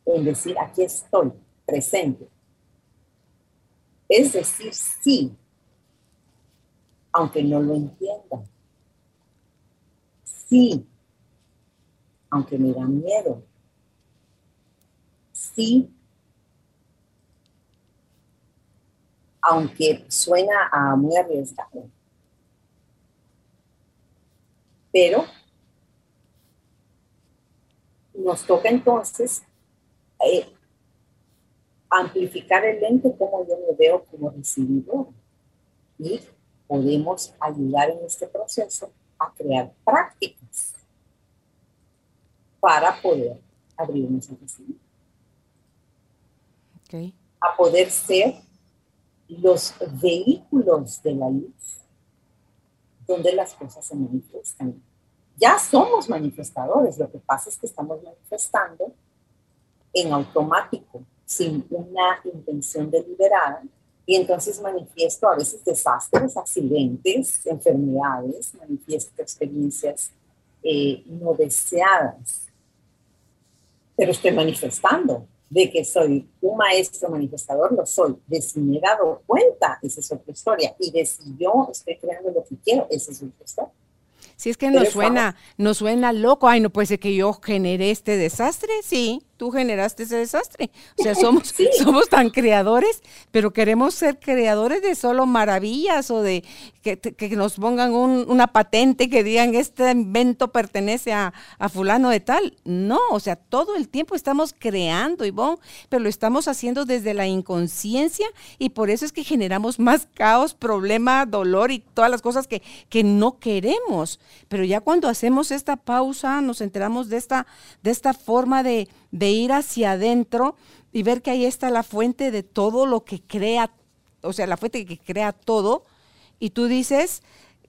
en decir, aquí estoy, presente. Es decir, sí, aunque no lo entienda. Sí, aunque me da miedo. Sí, aunque suena a muy arriesgado. Pero nos toca entonces eh, amplificar el lente como yo me veo como recibidor. Y podemos ayudar en este proceso a crear prácticas para poder abrirnos a recibir. A poder ser los vehículos de la luz, donde las cosas se manifiestan, ya somos manifestadores, lo que pasa es que estamos manifestando en automático, sin una intención deliberada, y entonces manifiesto a veces desastres, accidentes, enfermedades, manifiesto experiencias eh, no deseadas. Pero estoy manifestando de que soy un maestro manifestador, lo soy. De si me he dado cuenta, esa es otra historia. Y de si yo estoy creando lo que quiero, esa es otra historia. Si es que nos suena, nos suena loco, ay, no puede ser que yo genere este desastre, sí, tú generaste ese desastre. O sea, *laughs* somos, somos tan creadores, pero queremos ser creadores de solo maravillas o de que, nos pongan una patente que digan este invento pertenece a, fulano de tal. No, o sea, todo el tiempo estamos creando, Ivonne, pero lo estamos haciendo desde la inconsciencia y por eso es que generamos más caos, problema, dolor y todas las cosas que, que no queremos. Pero ya cuando hacemos esta pausa, nos enteramos de esta, de esta forma de de ir hacia adentro y ver que ahí está la fuente de todo lo que crea, o sea, la fuente que crea todo. Y tú dices,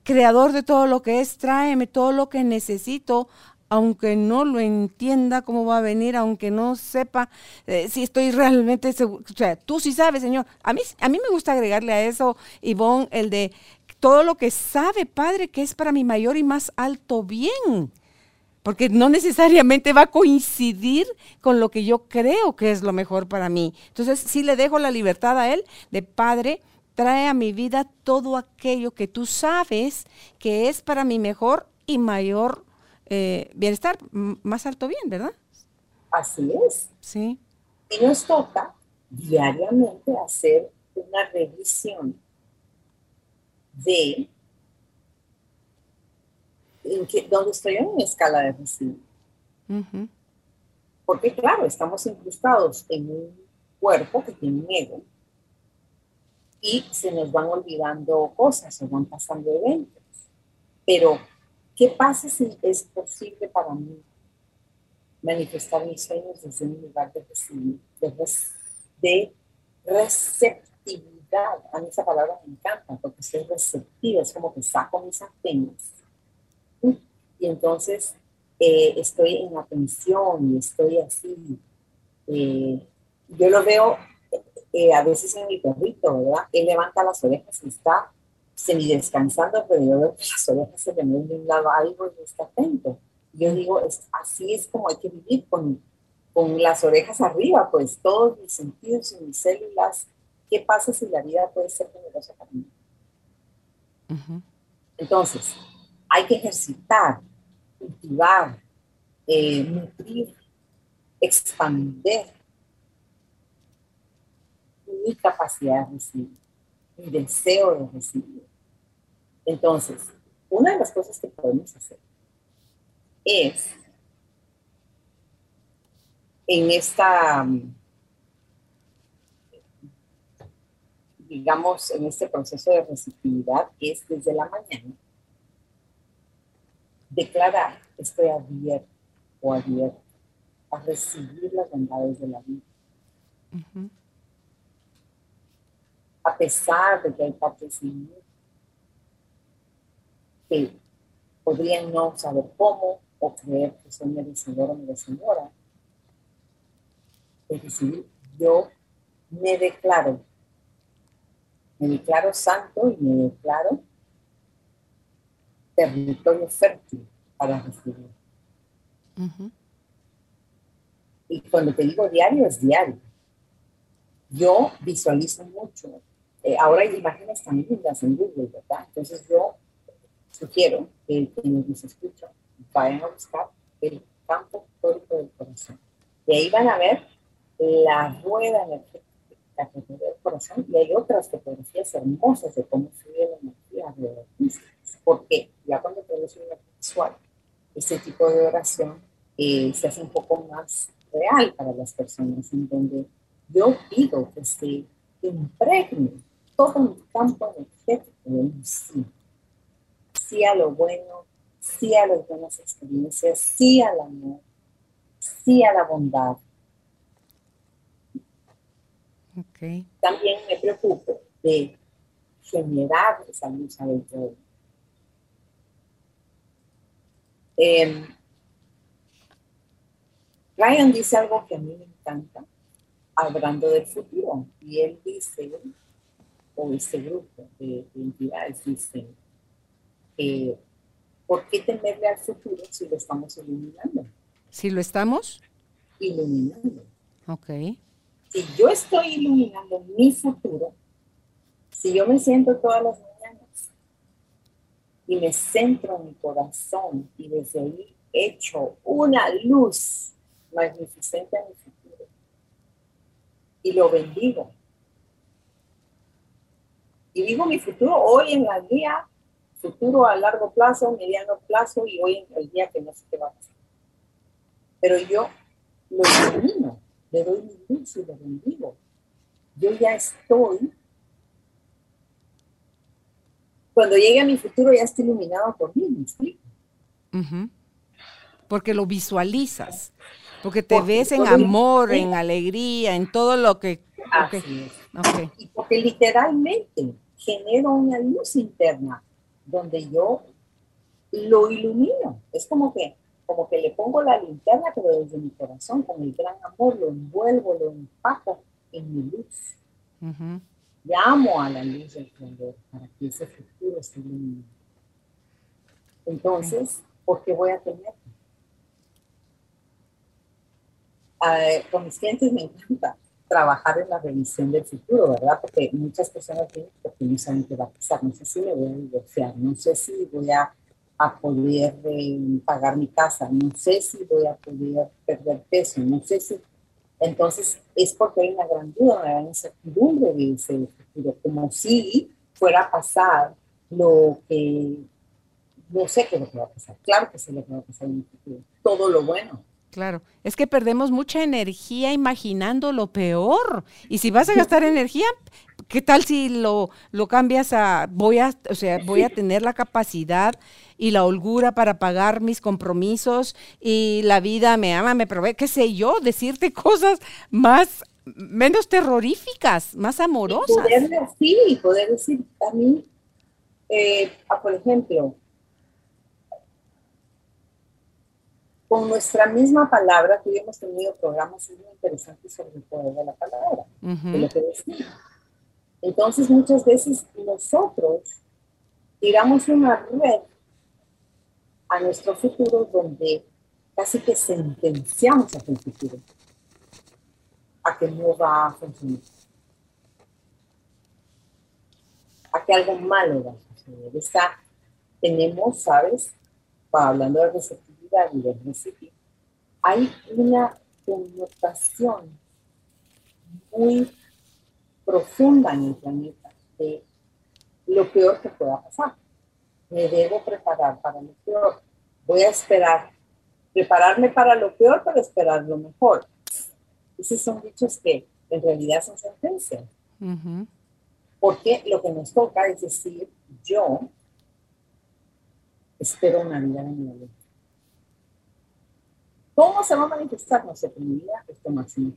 creador de todo lo que es, tráeme todo lo que necesito, aunque no lo entienda cómo va a venir, aunque no sepa eh, si estoy realmente seguro. O sea, tú sí sabes, Señor. A mí, a mí me gusta agregarle a eso, Ivonne, el de todo lo que sabe, Padre, que es para mi mayor y más alto bien porque no necesariamente va a coincidir con lo que yo creo que es lo mejor para mí. Entonces, sí le dejo la libertad a él de Padre, trae a mi vida todo aquello que tú sabes que es para mi mejor y mayor eh, bienestar, más alto bien, ¿verdad? Así es. Sí. Y nos toca diariamente hacer una revisión de en que, donde estoy en una escala de recibo. Porque claro, estamos incrustados en un cuerpo que tiene un ego y se nos van olvidando cosas, se van pasando eventos. Pero, ¿qué pasa si es posible para mí manifestar mis sueños desde un lugar de, de, receptividad? A mí esa palabra me encanta porque soy receptiva, es como que saco mis antenas y entonces eh, estoy en atención y estoy así. Eh, yo lo veo eh, a veces en mi perrito, ¿verdad? Él levanta las orejas y está semi descansando alrededor de las orejas, se le mueve de un lado algo y está atento. Yo digo, es, así es como hay que vivir con, con las orejas arriba, pues todos mis sentidos y mis células. ¿Qué pasa si la vida puede ser generosa para mí? Entonces, hay que ejercitar cultivar, eh, nutrir, expandir mi capacidad de recibir, mi deseo de recibir. Entonces, una de las cosas que podemos hacer es en esta, digamos, en este proceso de receptividad, es desde la mañana declarar, estoy abierto o abierto a recibir las bondades de la vida. A pesar de que hay partes de mí que podrían no saber cómo o creer que soy merecedor o merecedora, es decir, yo me declaro, me declaro santo y me declaro territorio fértil para recibir. Y cuando te digo diario, es diario. Yo visualizo mucho. Eh, ahora hay imágenes tan lindas en Google, ¿verdad? Entonces yo sugiero que quienes nos escuchan vayan a buscar el campo histórico del corazón. Y ahí van a ver la rueda energética del corazón y hay otras fotografías hermosas de cómo fluye la energía de los Porque ya cuando tenemos una visual, ese tipo de oración eh, se hace un poco más real para las personas, en donde yo pido que se impregne todo mi campo energético de un sí. Sí a lo bueno, sí a las buenas experiencias, sí al amor, sí a la bondad. Okay. También me preocupo de generar esa luz adentro de mí Eh, Ryan dice algo que a mí me encanta, hablando del futuro, y él dice, o este grupo de, entidades dice, ¿por qué temerle al futuro si lo estamos iluminando? ¿Si lo estamos? Iluminando. Ok. Si yo estoy iluminando mi futuro, si yo me siento todas las y me centro en mi corazón y desde ahí echo una luz magnificente a mi futuro y lo bendigo. Y digo mi futuro hoy en la día, futuro a largo plazo, mediano plazo y hoy en el día que no sé qué va a pasar. Pero yo lo ilumino, le doy mi luz y lo bendigo. Yo ya estoy cuando llegue a mi futuro ya está iluminado por mí, ¿me explico? Porque lo visualizas, porque te ves en amor, en alegría, en todo lo que... Así es. Y porque literalmente genero una luz interna donde yo lo ilumino. Es como que, como que le pongo la linterna, pero desde mi corazón, con el gran amor, lo envuelvo, lo empaco en mi luz. Llamo a la luz del Creador para que ese futuro esté iluminado. Entonces, ¿por qué voy a tener? con mis clientes me encanta trabajar en la revisión del futuro, ¿verdad? Porque muchas personas tienen porque no saben qué va a pasar. No sé si me voy a divorciar, no sé si voy a, a poder eh, pagar mi casa, no sé si voy a poder perder peso, no sé si entonces, es porque hay una gran duda, una gran incertidumbre de ese futuro, como si fuera a pasar lo que no sé qué es lo que va a pasar. Claro que sé lo que va a pasar en el futuro, todo lo bueno. Claro, es que perdemos mucha energía imaginando lo peor. Y si vas a gastar energía, ¿qué tal si lo, lo cambias a voy a, o sea, voy a *laughs* tener la capacidad y la holgura para pagar mis compromisos y la vida me ama, me provee, qué sé yo, decirte *laughs* cosas más menos terroríficas, más amorosas. poder decir, poder decir a mí, eh, por ejemplo, con nuestra misma palabra, que hemos tenido programas muy interesantes sobre el poder de la palabra, de lo que decimos. Entonces, muchas veces nosotros tiramos una red a nuestro futuro donde casi que sentenciamos a el futuro, a que no va a funcionar, a que algo malo va a suceder. Está, tenemos, ¿sabes? Hablando de receptividad, y del recibir, hay una connotación muy profunda en el planeta de lo peor que pueda pasar. Me debo preparar para lo peor. Voy a esperar, prepararme para lo peor para esperar lo mejor. Esos son dichos que en realidad son sentencias. Porque lo que nos toca es decir, yo espero una vida en mi vida ¿Cómo se va a manifestar nuestra comunidad esto máximo?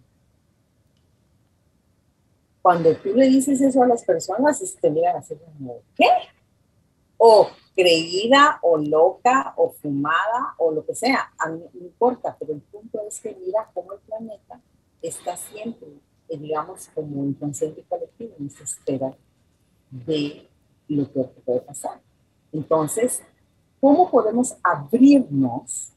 Cuando tú le dices eso a las personas, te miran así como, ¿qué? O creída, o loca, o fumada, o lo que sea. A mí no importa, pero el punto es que mira cómo el planeta está siempre, eh, digamos, como inconsciente colectivo, en esa espera de lo que puede pasar. Entonces, ¿cómo podemos abrirnos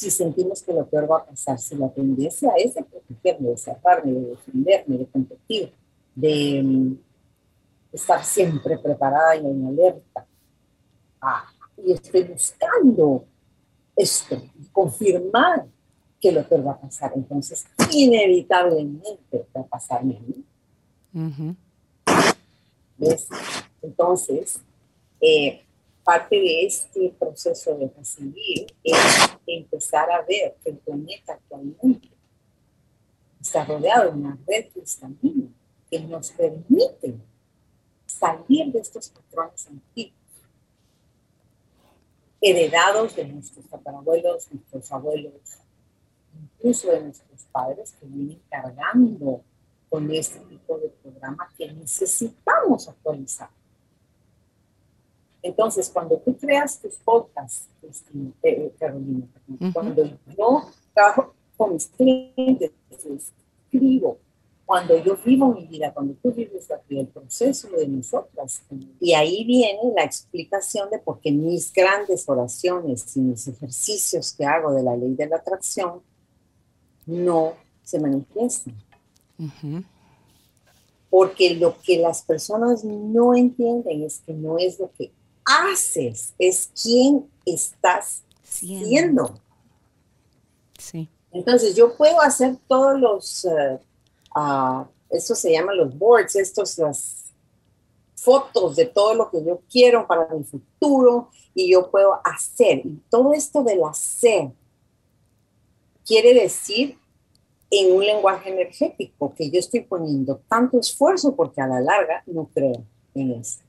si sentimos que lo peor va a pasar, si la tendencia es de protegerme, de cerrarme, de defenderme, de competir, de mm, estar siempre preparada y en alerta. Ah, y estoy buscando esto, confirmar que lo peor va a pasar. Entonces, inevitablemente va a pasarme a mí. ¿Ves? Entonces, eh, parte de este proceso de recibir es empezar a ver que el planeta actualmente está rodeado de una red cristalina que nos permite salir de estos patrones antiguos, heredados de nuestros tatarabuelos, nuestros abuelos, incluso de nuestros padres que vienen cargando con este tipo de programa que necesitamos actualizar Entonces, cuando tú creas tus podcasts, este, eh, Carolina, cuando yo trabajo con mis clientes, escribo, cuando yo vivo mi vida, cuando tú vives aquí, el proceso de nosotras. Y ahí viene la explicación de por qué mis grandes oraciones y mis ejercicios que hago de la ley de la atracción no se manifiestan. Porque lo que las personas no entienden es que no es lo que haces, es quién estás siendo. Sí. Entonces yo puedo hacer todos los, uh, uh, eso se llama los boards, estos las fotos de todo lo que yo quiero para mi futuro y yo puedo hacer. Y todo esto del hacer quiere decir en un lenguaje energético que yo estoy poniendo tanto esfuerzo porque a la larga no creo en eso.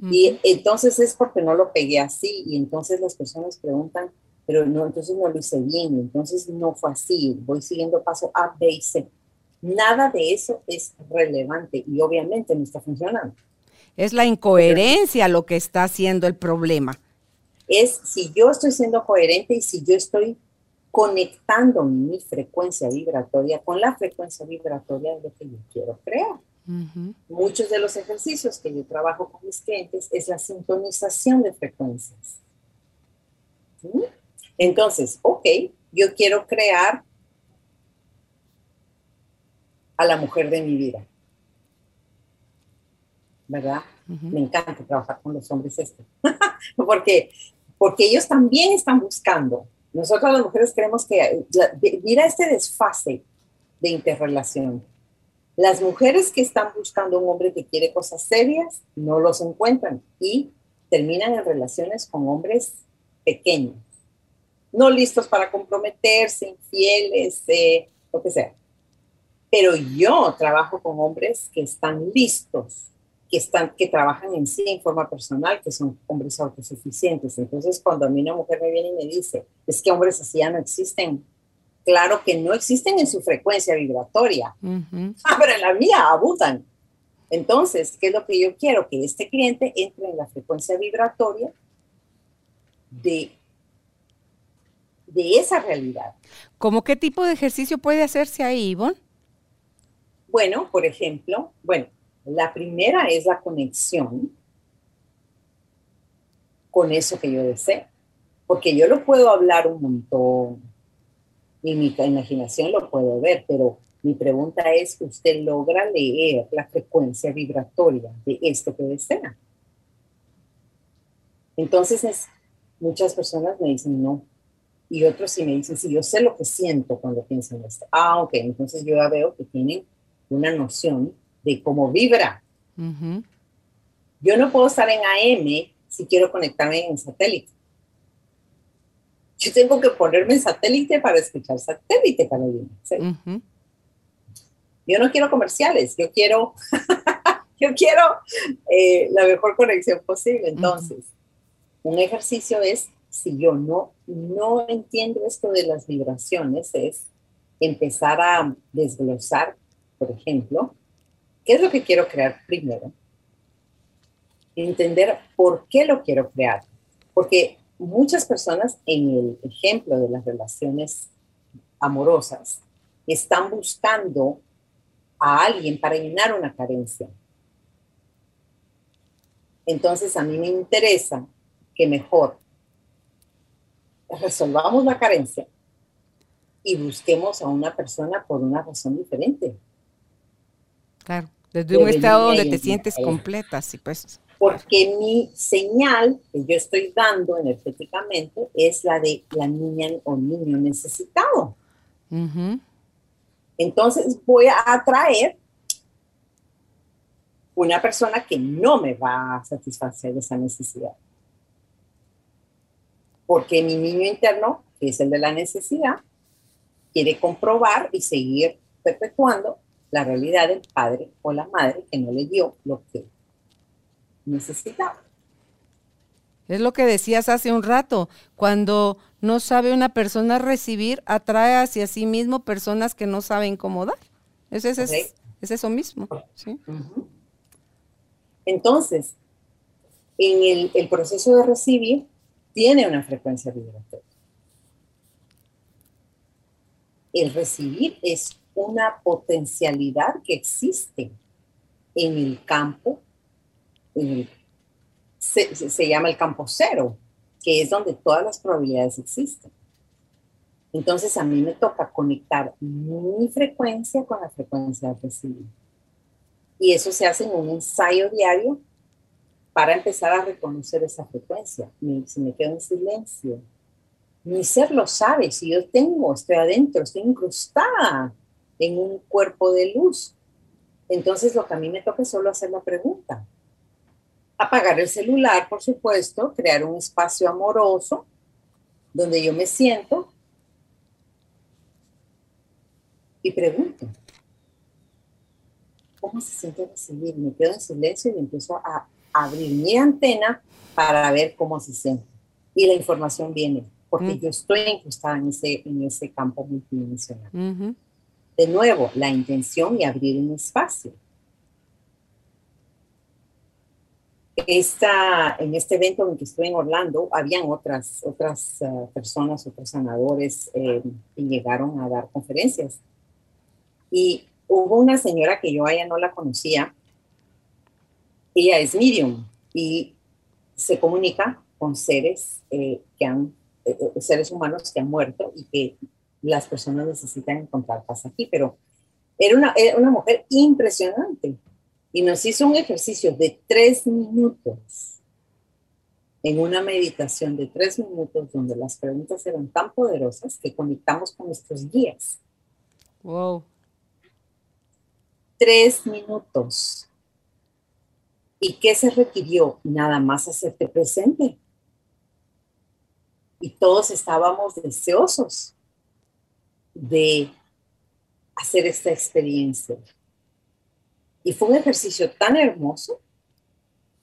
Y entonces es porque no lo pegué así y entonces las personas preguntan, pero no, entonces no lo hice bien, entonces no fue así, voy siguiendo paso A, B y C. Nada de eso es relevante y obviamente no está funcionando. Es la incoherencia lo que está haciendo el problema. Es si yo estoy siendo coherente y si yo estoy conectando mi frecuencia vibratoria con la frecuencia vibratoria de lo que yo quiero crear. Muchos de los ejercicios que yo trabajo con mis clientes es la sintonización de frecuencias. Entonces, ok, yo quiero crear a la mujer de mi vida. ¿Verdad? Me encanta trabajar con los hombres esto. *laughs* porque, porque ellos también están buscando. Nosotros las mujeres creemos que, mira este desfase de interrelación las mujeres que están buscando un hombre que quiere cosas serias no los encuentran y terminan en relaciones con hombres pequeños, no listos para comprometerse, infieles, eh, lo que sea. Pero yo trabajo con hombres que están listos, que, están, que trabajan en sí en forma personal, que son hombres autosuficientes. Entonces, cuando a mí una mujer me viene y me dice, es que hombres así ya no existen, claro que no existen en su frecuencia vibratoria, ah, pero en la mía abusan. Entonces, ¿qué es lo que yo quiero? Que este cliente entre en la frecuencia vibratoria de, de esa realidad. ¿Cómo qué tipo de ejercicio puede hacerse ahí, Ivonne? Bueno, por ejemplo, bueno, la primera es la conexión con eso que yo deseo, porque yo lo puedo hablar un montón, y mi imaginación lo puedo ver, pero mi pregunta es, ¿usted logra leer la frecuencia vibratoria de esto que desea? Entonces, muchas personas me dicen no. Y otros sí me dicen, sí, yo sé lo que siento cuando pienso en esto. Ah, ok, entonces yo ya veo que tienen una noción de cómo vibra. Yo no puedo estar en AM si quiero conectarme en satélite yo tengo que ponerme en satélite para escuchar satélite, para ¿sí? Yo no quiero comerciales, yo quiero, *laughs* yo quiero eh, la mejor conexión posible. Entonces, un ejercicio es, si yo no, no entiendo esto de las vibraciones, es empezar a desglosar, por ejemplo, qué es lo que quiero crear primero. Entender por qué lo quiero crear. Porque muchas personas en el ejemplo de las relaciones amorosas están buscando a alguien para llenar una carencia. Entonces a mí me interesa que mejor resolvamos la carencia y busquemos a una persona por una razón diferente. Claro, desde un estado donde te sientes completa, sí, pues porque mi señal que yo estoy dando energéticamente es la de la niña o niño necesitado. Entonces voy a atraer una persona que no me va a satisfacer esa necesidad. Porque mi niño interno, que es el de la necesidad, quiere comprobar y seguir perpetuando la realidad del padre o la madre que no le dio lo que necesitaba. Es lo que decías hace un rato, cuando no sabe una persona recibir, atrae hacia sí mismo personas que no saben cómo dar. Es, es, es, eso mismo. Entonces, en el, proceso de recibir tiene una frecuencia vibratoria. El recibir es una potencialidad que existe en el campo, se, llama el campo cero, que es donde todas las probabilidades existen. Entonces a mí me toca conectar mi frecuencia con la frecuencia de recibir. Y eso se hace en un ensayo diario para empezar a reconocer esa frecuencia. Si me quedo en silencio, mi ser lo sabe, si yo tengo, estoy adentro, estoy incrustada en un cuerpo de luz. Entonces lo que a mí me toca es solo hacer la pregunta. Apagar el celular, por supuesto, crear un espacio amoroso donde yo me siento y pregunto, ¿cómo se siente recibir? Me quedo en silencio y empiezo a abrir mi antena para ver cómo se siente. Y la información viene, porque mm. yo estoy incrustada en ese, en ese campo multidimensional. De nuevo, la intención y abrir un espacio. Esta, en este evento en que estuve en Orlando, habían otras, otras eh, personas, otros sanadores eh, que llegaron a dar conferencias. Y hubo una señora que yo a ella no la conocía, ella es medium y se comunica con seres eh, que han, eh, seres humanos que han muerto y que las personas necesitan encontrar paz aquí, pero era una, una mujer impresionante y nos hizo un ejercicio de tres minutos en una meditación de tres minutos donde las preguntas eran tan poderosas que conectamos con nuestros guías. Wow. Tres minutos ¿Y qué se requirió? Nada más hacerte presente. Y todos estábamos deseosos de hacer esta experiencia. Y fue un ejercicio tan hermoso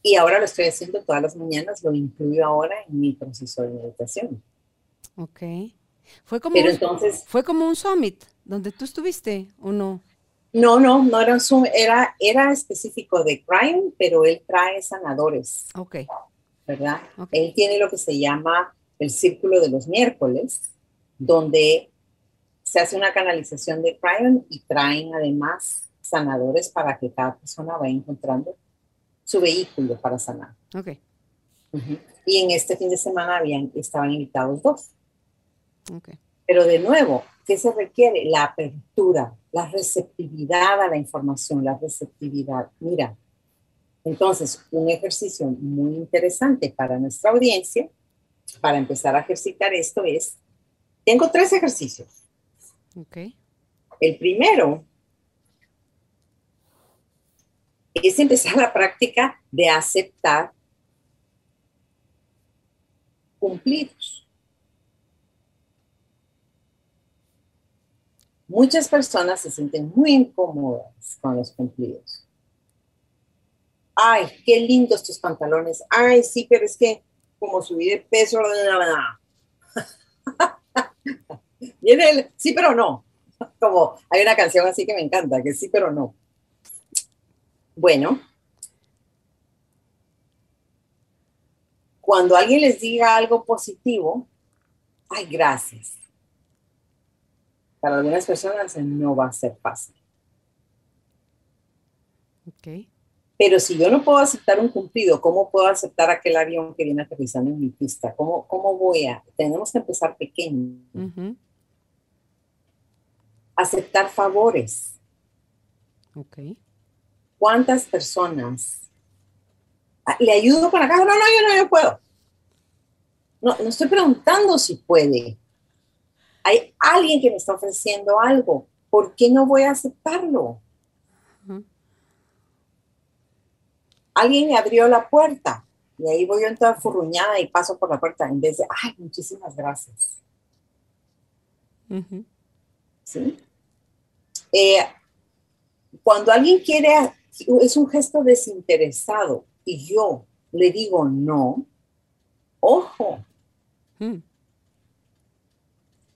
y ahora lo estoy haciendo todas las mañanas, lo incluyo ahora en mi proceso de meditación. Ok. Fue como, Pero entonces, fue como un summit donde tú estuviste o no? No, no, no era un Zoom, era, era específico de Crime, pero él trae sanadores. Ok. ¿Verdad? Él tiene lo que se llama el círculo de los miércoles, donde se hace una canalización de Crime y traen además sanadores para que cada persona vaya encontrando su vehículo para sanar. Ok. Y en este fin de semana habían, estaban invitados dos. Ok. Pero de nuevo, ¿qué se requiere? La apertura, la receptividad a la información, la receptividad. Mira, entonces, un ejercicio muy interesante para nuestra audiencia, para empezar a ejercitar esto es, tengo tres ejercicios. Okay. El primero es empezar la práctica de aceptar cumplidos. Muchas personas se sienten muy incómodas con los cumplidos. Ay, qué lindos tus pantalones. Ay, sí, pero es que como subí de peso, *laughs* viene el sí, pero no. Como hay una canción así que me encanta, que sí, pero no. Bueno, cuando alguien les diga algo positivo, ay, gracias para algunas personas no va a ser fácil. Okay. Pero si yo no puedo aceptar un cumplido, ¿cómo puedo aceptar aquel avión que viene aterrizando en mi pista? ¿Cómo, cómo voy a? Tenemos que empezar pequeño. Aceptar favores. Okay. ¿Cuántas personas ah, le ayudo para acá? No, no, yo no, yo puedo. No, no estoy preguntando si puede hay alguien que me está ofreciendo algo, ¿por qué no voy a aceptarlo? Alguien me abrió la puerta y ahí voy yo en toda furruñada y paso por la puerta en vez de, ay, muchísimas gracias. ¿Sí? Eh, cuando alguien quiere, es un gesto desinteresado y yo le digo no, ojo, mm.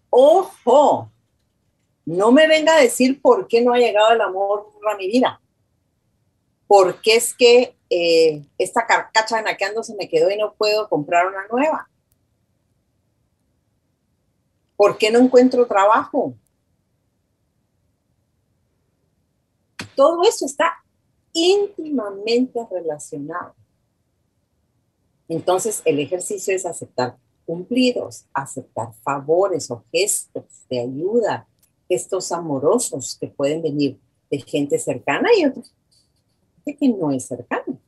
Ojo, no me venga a decir por qué no ha llegado el amor a mi vida. Porque es que eh, esta carcacha naqueando se me quedó y no puedo comprar una nueva? ¿Por qué no encuentro trabajo? Todo eso está íntimamente relacionado. Entonces, el ejercicio es aceptar cumplidos, aceptar favores o gestos de ayuda, gestos amorosos que pueden venir de gente cercana y otros que no es cercana.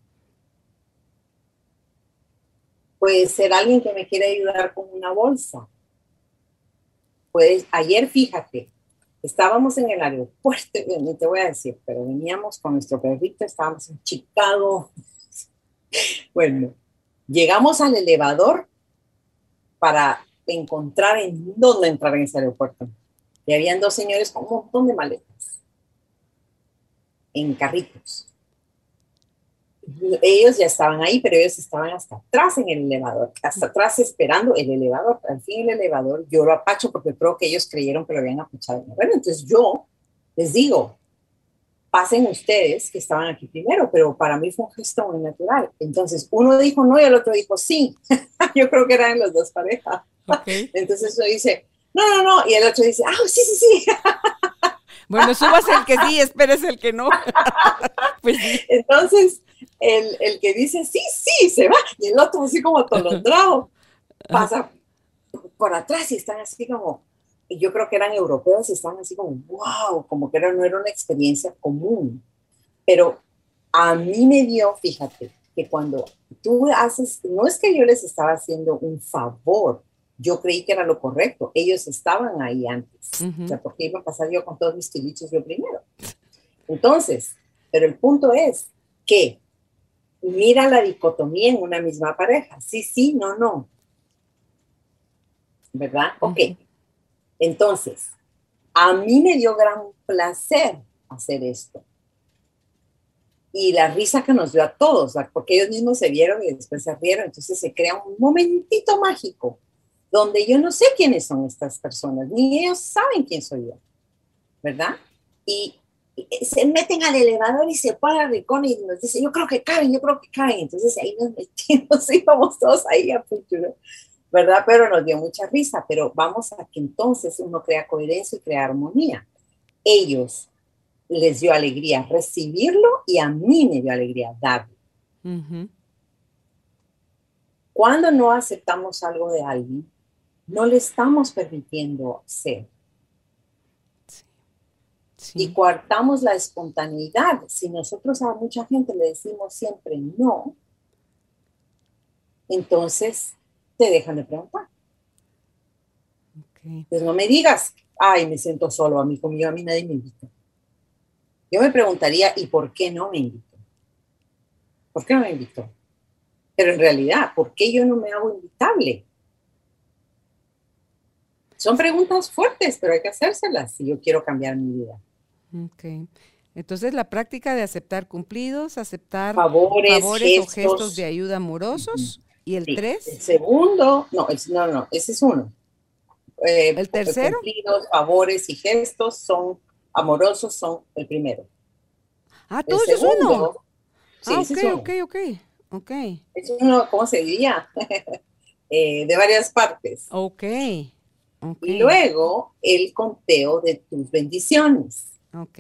Puede ser alguien que me quiere ayudar con una bolsa, pues ayer fíjate, estábamos en el aeropuerto, *laughs* ni te voy a decir, pero veníamos con nuestro perrito, estábamos en Chicago. *laughs* Bueno, llegamos al elevador para encontrar en dónde entrar en ese aeropuerto. Y habían dos señores con un montón de maletas en carritos ellos ya estaban ahí, pero ellos estaban hasta atrás en el elevador, hasta atrás esperando el elevador. Al fin el elevador, yo lo apacho porque creo que ellos creyeron que lo habían apachado. Bueno, entonces yo les digo, pasen ustedes que estaban aquí primero, pero para mí fue un gesto muy natural. Entonces uno dijo no y el otro dijo sí. *laughs* yo creo que eran las dos parejas. Entonces uno dice, no, no, no, y el otro dice, ah, sí, sí, sí. Bueno, subas el que sí, esperes el que no. *laughs* pues Entonces, el, el, que dice sí, sí, se va, y el otro así como atolondrado, *laughs* pasa por atrás y están así como, yo creo que eran europeos y están así como, wow, como que era, no era una experiencia común. Pero a mí me dio, fíjate, que cuando tú haces, no es que yo les estaba haciendo un favor, yo creí que era lo correcto, ellos estaban ahí antes, o sea, porque iba a pasar yo con todos mis tilichos yo primero. Entonces, pero el punto es que mira la dicotomía en una misma pareja. Sí, sí, no, no. ¿Verdad? Ok. Entonces, a mí me dio gran placer hacer esto. Y la risa que nos dio a todos, porque ellos mismos se vieron y después se rieron, entonces se crea un momentito mágico donde yo no sé quiénes son estas personas, ni ellos saben quién soy yo, ¿verdad? Y se meten al elevador y se para Ricón y nos dice, yo creo que caen, yo creo que caen. Entonces ahí nos metimos, íbamos todos ahí a futuro, ¿verdad? Pero nos dio mucha risa, pero vamos a que entonces uno crea coherencia y crea armonía. Ellos les dio alegría recibirlo y a mí me dio alegría darlo. Cuando no aceptamos algo de alguien, no le estamos permitiendo ser y coartamos la espontaneidad. Si nosotros a mucha gente le decimos siempre no, entonces te dejan de preguntar. Pues no me digas, ay, me siento solo, a mí conmigo, a mí nadie me invita. Yo me preguntaría, ¿y por qué no me invito? ¿Por qué no me invito? Pero en realidad, ¿por qué yo no me hago invitable? Son preguntas fuertes, pero hay que hacérselas si yo quiero cambiar mi vida. Ok. Entonces, la práctica de aceptar cumplidos, aceptar favores, o gestos de ayuda amorosos. ¿Y el tres? El segundo, no, no, no, ese es uno. Eh, ¿El tercero? Cumplidos, favores y gestos son amorosos, son el primero. Ah, todo es uno. Sí, ah, ok, ok, ok, ok. Es uno, ¿cómo se diría? *laughs* Eh, de varias partes. Ok. Y luego el conteo de tus bendiciones. Ok.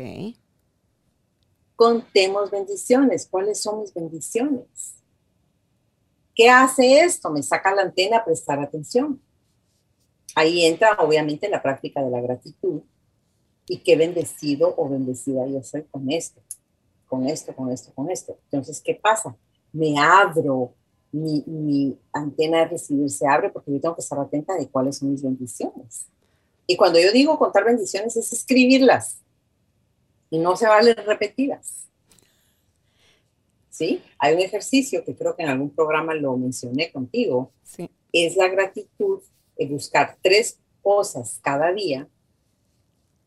Contemos bendiciones. ¿Cuáles son mis bendiciones? ¿Qué hace esto? Me saca la antena a prestar atención. Ahí entra obviamente la práctica de la gratitud y qué bendecido o bendecida yo soy con esto, con esto, con esto, con esto. Entonces, ¿qué pasa? Me abro, mi, mi antena de recibir se abre porque yo tengo que estar atenta de cuáles son mis bendiciones. Y cuando yo digo contar bendiciones es escribirlas y no se vale repetirlas. ¿Sí? Hay un ejercicio que creo que en algún programa lo mencioné contigo. Sí. Es la gratitud, de buscar tres cosas cada día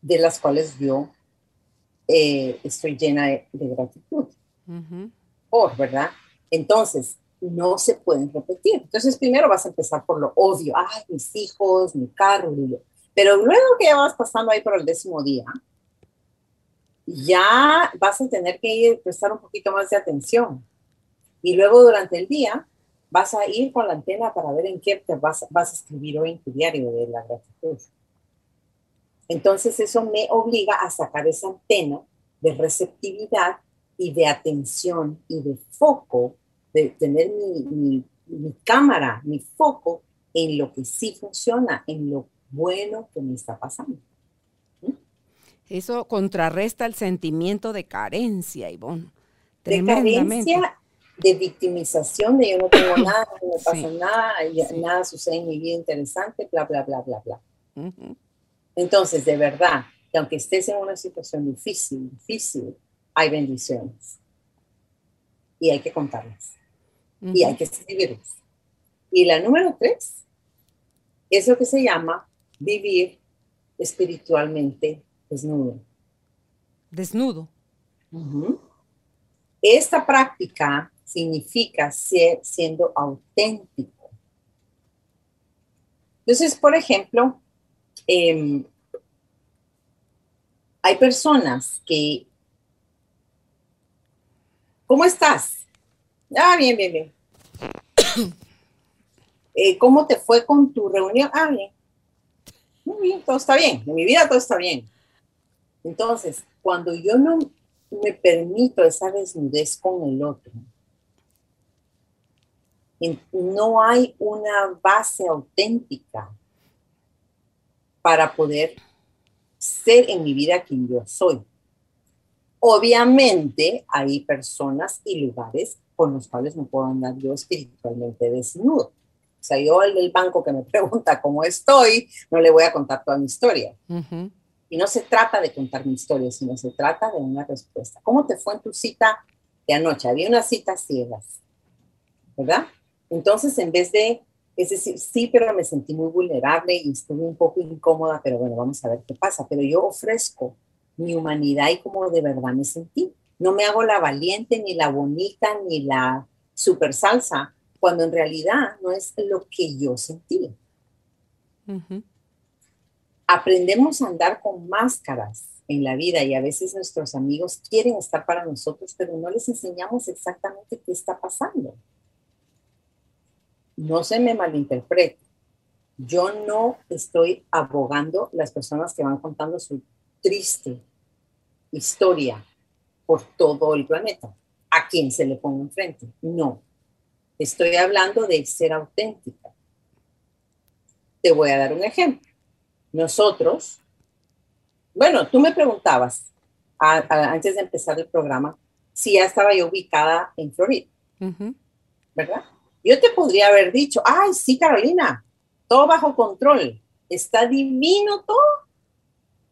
de las cuales yo eh, estoy llena de, gratitud. Por, ¿verdad? Entonces, no se pueden repetir. Entonces, primero vas a empezar por lo obvio. Ay, mis hijos, mi carro. Pero luego que ya vas pasando ahí por el décimo día, ya vas a tener que ir, prestar un poquito más de atención. Y luego durante el día vas a ir con la antena para ver en qué te vas, vas a escribir hoy en tu diario de la gratitud. Entonces eso me obliga a sacar esa antena de receptividad y de atención y de foco, de tener mi, mi, cámara, mi foco en lo que sí funciona, en lo bueno que me está pasando. Eso contrarresta el sentimiento de carencia, Ivonne. De carencia, de victimización, de yo no tengo *coughs* nada, no me pasa nada, nada sucede en mi vida interesante, bla, bla, bla, bla, bla. Entonces, de verdad, que aunque estés en una situación difícil, difícil, hay bendiciones. Y hay que contarlas. Y hay que escribirlas. Y la número tres es lo que se llama vivir espiritualmente desnudo. Desnudo. Esta práctica significa ser siendo auténtico. Entonces, por ejemplo, Em, hay personas que... ¿Cómo estás? Ah, bien, bien, bien. *coughs* Eh, ¿Cómo te fue con tu reunión? Ah, bien. Muy bien, todo está bien. En mi vida todo está bien. Entonces, cuando yo no me permito esa desnudez con el otro, no hay una base auténtica para poder ser en mi vida quien yo soy. Obviamente hay personas y lugares con los cuales no puedo andar yo espiritualmente desnudo. O sea, yo el del banco que me *laughs* pregunta cómo estoy, no le voy a contar toda mi historia. Y no se trata de contar mi historia, sino se trata de una respuesta. ¿Cómo te fue en tu cita de anoche? Había una cita ciegas, ¿verdad? Entonces, en vez de es decir, sí, pero me sentí muy vulnerable y estuve un poco incómoda, pero bueno, vamos a ver qué pasa. Pero yo ofrezco mi humanidad y como de verdad me sentí. No me hago la valiente, ni la bonita, ni la super salsa, cuando en realidad no es lo que yo sentí. Aprendemos a andar con máscaras en la vida y a veces nuestros amigos quieren estar para nosotros, pero no les enseñamos exactamente qué está pasando no se me malinterprete. Yo no estoy abogando las personas que van contando su triste historia por todo el planeta, a quien se le ponga enfrente. No. Estoy hablando de ser auténtica. Te voy a dar un ejemplo. Nosotros, bueno, tú me preguntabas antes de empezar el programa si ya estaba yo ubicada en Florida, ¿verdad? Yo te podría haber dicho, ay, sí, Carolina, todo bajo control, está divino todo.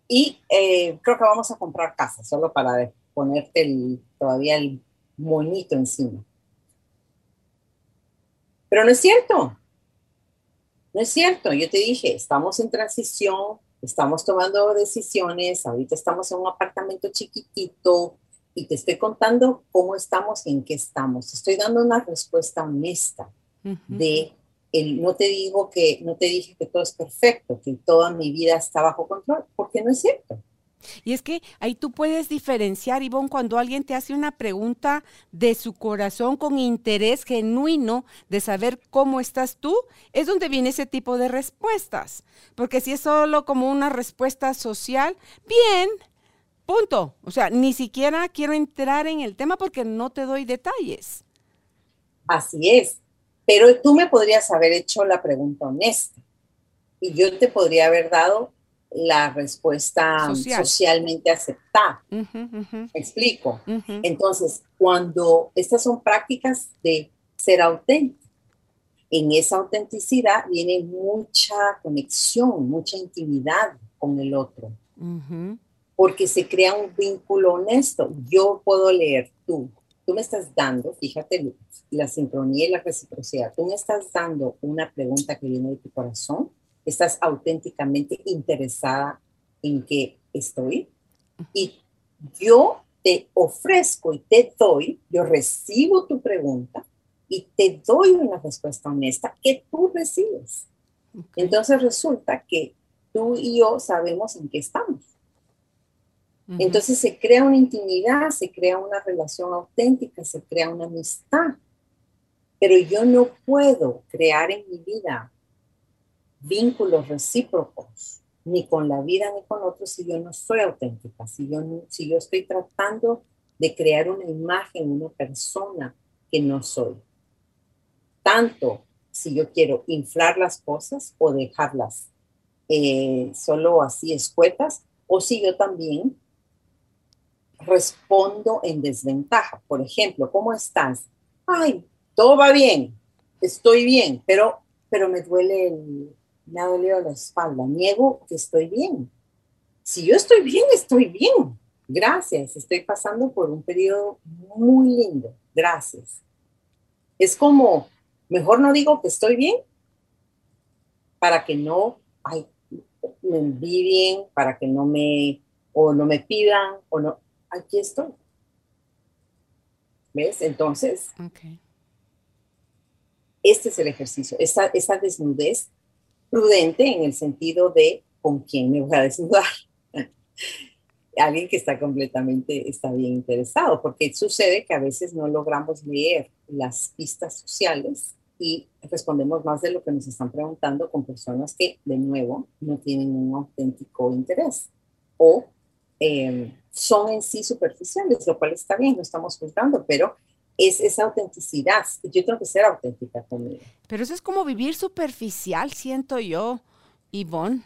Y eh, creo que vamos a comprar casa, solo para ponerte el, todavía el monito encima. Pero no es cierto. No es cierto. Yo te dije, estamos en transición, estamos tomando decisiones, ahorita estamos en un apartamento chiquitito, y te estoy contando cómo estamos en qué estamos. Estoy dando una respuesta honesta de el, no te digo que no te dije que todo es perfecto, que toda mi vida está bajo control, porque no es cierto. Y es que ahí tú puedes diferenciar, Ivonne, cuando alguien te hace una pregunta de su corazón con interés genuino de saber cómo estás tú, es donde viene ese tipo de respuestas. Porque si es solo como una respuesta social, bien, Punto. O sea, ni siquiera quiero entrar en el tema porque no te doy detalles. Así es. Pero tú me podrías haber hecho la pregunta honesta y yo te podría haber dado la respuesta socialmente aceptada. ¿Me explico? Entonces, cuando estas son prácticas de ser auténtico, en esa autenticidad viene mucha conexión, mucha intimidad con el otro. Porque se crea un vínculo honesto. Yo puedo leer tú, tú me estás dando, fíjate la sincronía y la reciprocidad, tú me estás dando una pregunta que viene de tu corazón, estás auténticamente interesada en que estoy. Y yo te ofrezco y te doy, yo recibo tu pregunta y te doy una respuesta honesta que tú recibes. Entonces resulta que tú y yo sabemos en qué estamos. Entonces se crea una intimidad, se crea una relación auténtica, se crea una amistad. Pero yo no puedo crear en mi vida vínculos recíprocos, ni con la vida ni con otros, si yo no soy auténtica, si yo, si yo estoy tratando de crear una imagen, una persona que no soy. Tanto si yo quiero inflar las cosas o dejarlas eh, solo así escuetas, o si yo también respondo en desventaja. Por ejemplo, ¿cómo estás? Ay, todo va bien, estoy bien, pero, pero me duele el, me ha dolido la espalda, niego que estoy bien. Si yo estoy bien, estoy bien. Gracias, estoy pasando por un periodo muy lindo. Gracias. Es como, mejor no digo que estoy bien para que no ay, me envidien, para que no me, o no me pidan, o no, aquí estoy. ¿Ves? Entonces, este es el ejercicio, esa, esa desnudez prudente en el sentido de con quién me voy a desnudar. *laughs* Alguien que está completamente, está bien interesado, porque sucede que a veces no logramos leer las pistas sociales y respondemos más de lo que nos están preguntando con personas que, de nuevo, no tienen un auténtico interés o em, son en sí superficiales, lo cual está bien, no estamos juzgando, pero es esa autenticidad. Yo tengo que ser auténtica conmigo. Pero eso es como vivir superficial, siento yo, Ivonne.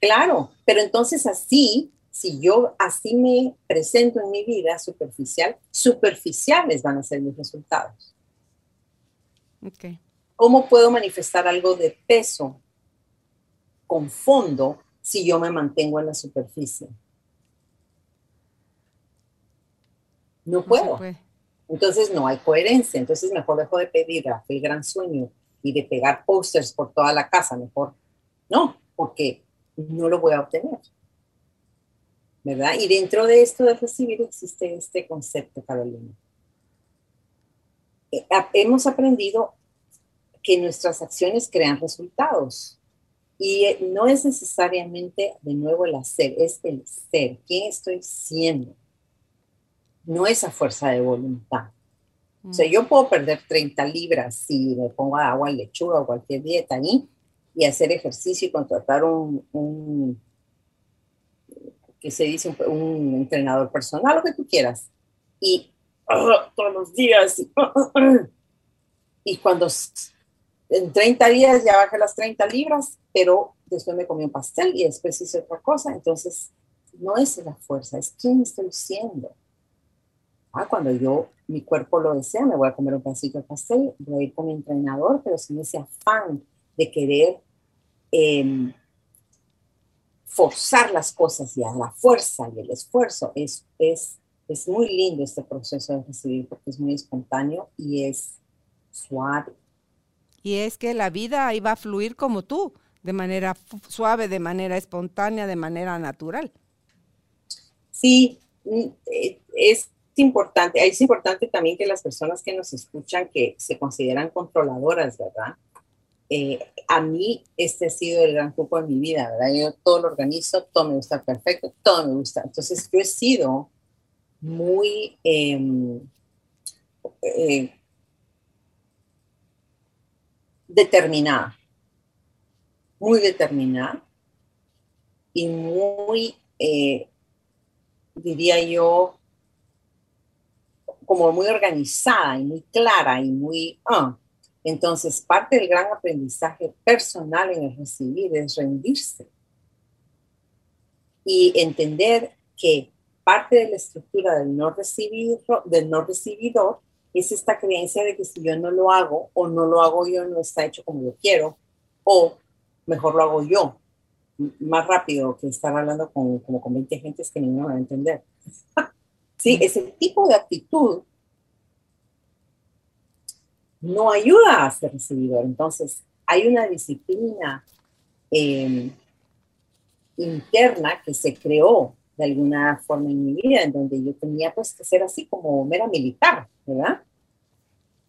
Claro, pero entonces así, si yo así me presento en mi vida superficial, superficiales van a ser mis resultados. Okay. ¿Cómo puedo manifestar algo de peso con fondo si yo me mantengo en la superficie? No, puedo. Entonces no hay coherencia. Entonces mejor dejo de pedir el gran sueño y de pegar posters por toda la casa. Mejor no, porque no lo voy a obtener. ¿Verdad? Y dentro de esto de recibir existe este concepto, Carolina. Eh, hemos aprendido que nuestras acciones crean resultados. Y eh, no es necesariamente de nuevo el hacer, es el ser. ¿Quién estoy siendo? No esa fuerza de voluntad. O sea, mm. yo puedo perder 30 libras si me pongo agua, lechuga o cualquier dieta ahí y hacer ejercicio y contratar un, un que se dice un, entrenador personal, lo que tú quieras. Y *laughs* todos los días. *laughs* y cuando en 30 días ya bajé las 30 libras, pero después me comí un pastel y después hice otra cosa. Entonces, no es la fuerza, es quién estoy siendo. Ah, cuando yo, mi cuerpo lo desea, me voy a comer un pedacito de pastel, voy a ir con mi entrenador, pero sin ese afán de querer em, forzar las cosas y a la fuerza y el esfuerzo, es, es, es muy lindo este proceso de recibir porque es muy espontáneo y es suave. Y es que la vida iba a fluir como tú, de manera suave, de manera espontánea, de manera natural. Sí, mm, eh, es importante, es importante también que las personas que nos escuchan, que se consideran controladoras, ¿verdad? Eh, a mí este ha sido el gran grupo de mi vida, ¿verdad? Yo todo lo organizo, todo me gusta perfecto, todo me gusta. Entonces yo he sido muy em, eh, determinada, muy determinada y muy, eh, diría yo, como muy organizada y muy clara y muy... Ah. Entonces, parte del gran aprendizaje personal en el recibir es rendirse y entender que parte de la estructura del no, recibidor, del no recibidor es esta creencia de que si yo no lo hago o no lo hago yo, no está hecho como yo quiero, o mejor lo hago yo, más rápido que estar hablando con, como con 20 gentes que ni me van a entender. *laughs* Sí, ese tipo de actitud no ayuda a ser recibidor. Entonces, hay una disciplina em, interna que se creó de alguna forma en mi vida, en donde yo tenía pues que ser así como mera militar, ¿verdad?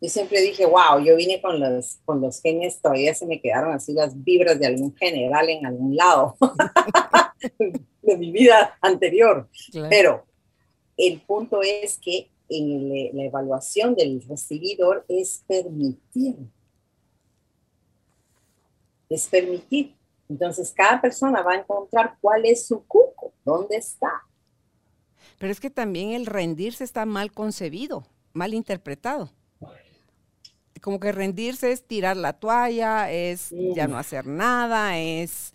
Yo siempre dije, wow, yo vine con los, con los genes, todavía se me quedaron así las vibras de algún general en algún lado *laughs* de mi vida anterior. Pero el punto es que en la evaluación del recibidor es permitir. Es permitir. Entonces, cada persona va a encontrar cuál es su cuco, dónde está. Pero es que también el rendirse está mal concebido, mal interpretado. Como que rendirse es tirar la toalla, es ya no hacer nada, es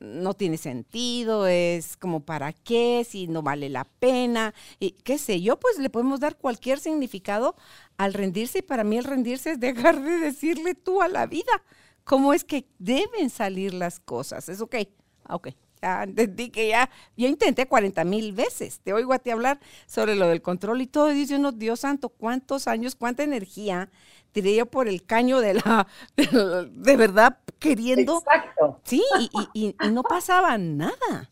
no tiene sentido, es como para qué, si no vale la pena, y qué sé yo, pues le podemos dar cualquier significado al rendirse y para mí el rendirse es dejar de decirle tú a la vida cómo es que deben salir las cosas. Es ok, ah, ok. Ya entendí que ya, yo intenté 40 mil veces, te oigo a ti hablar sobre lo del control y todo, y dice uno, Dios santo, cuántos años, cuánta energía tiré yo por el caño de la, de, verdad queriendo. Exacto. Sí, y, no pasaba nada.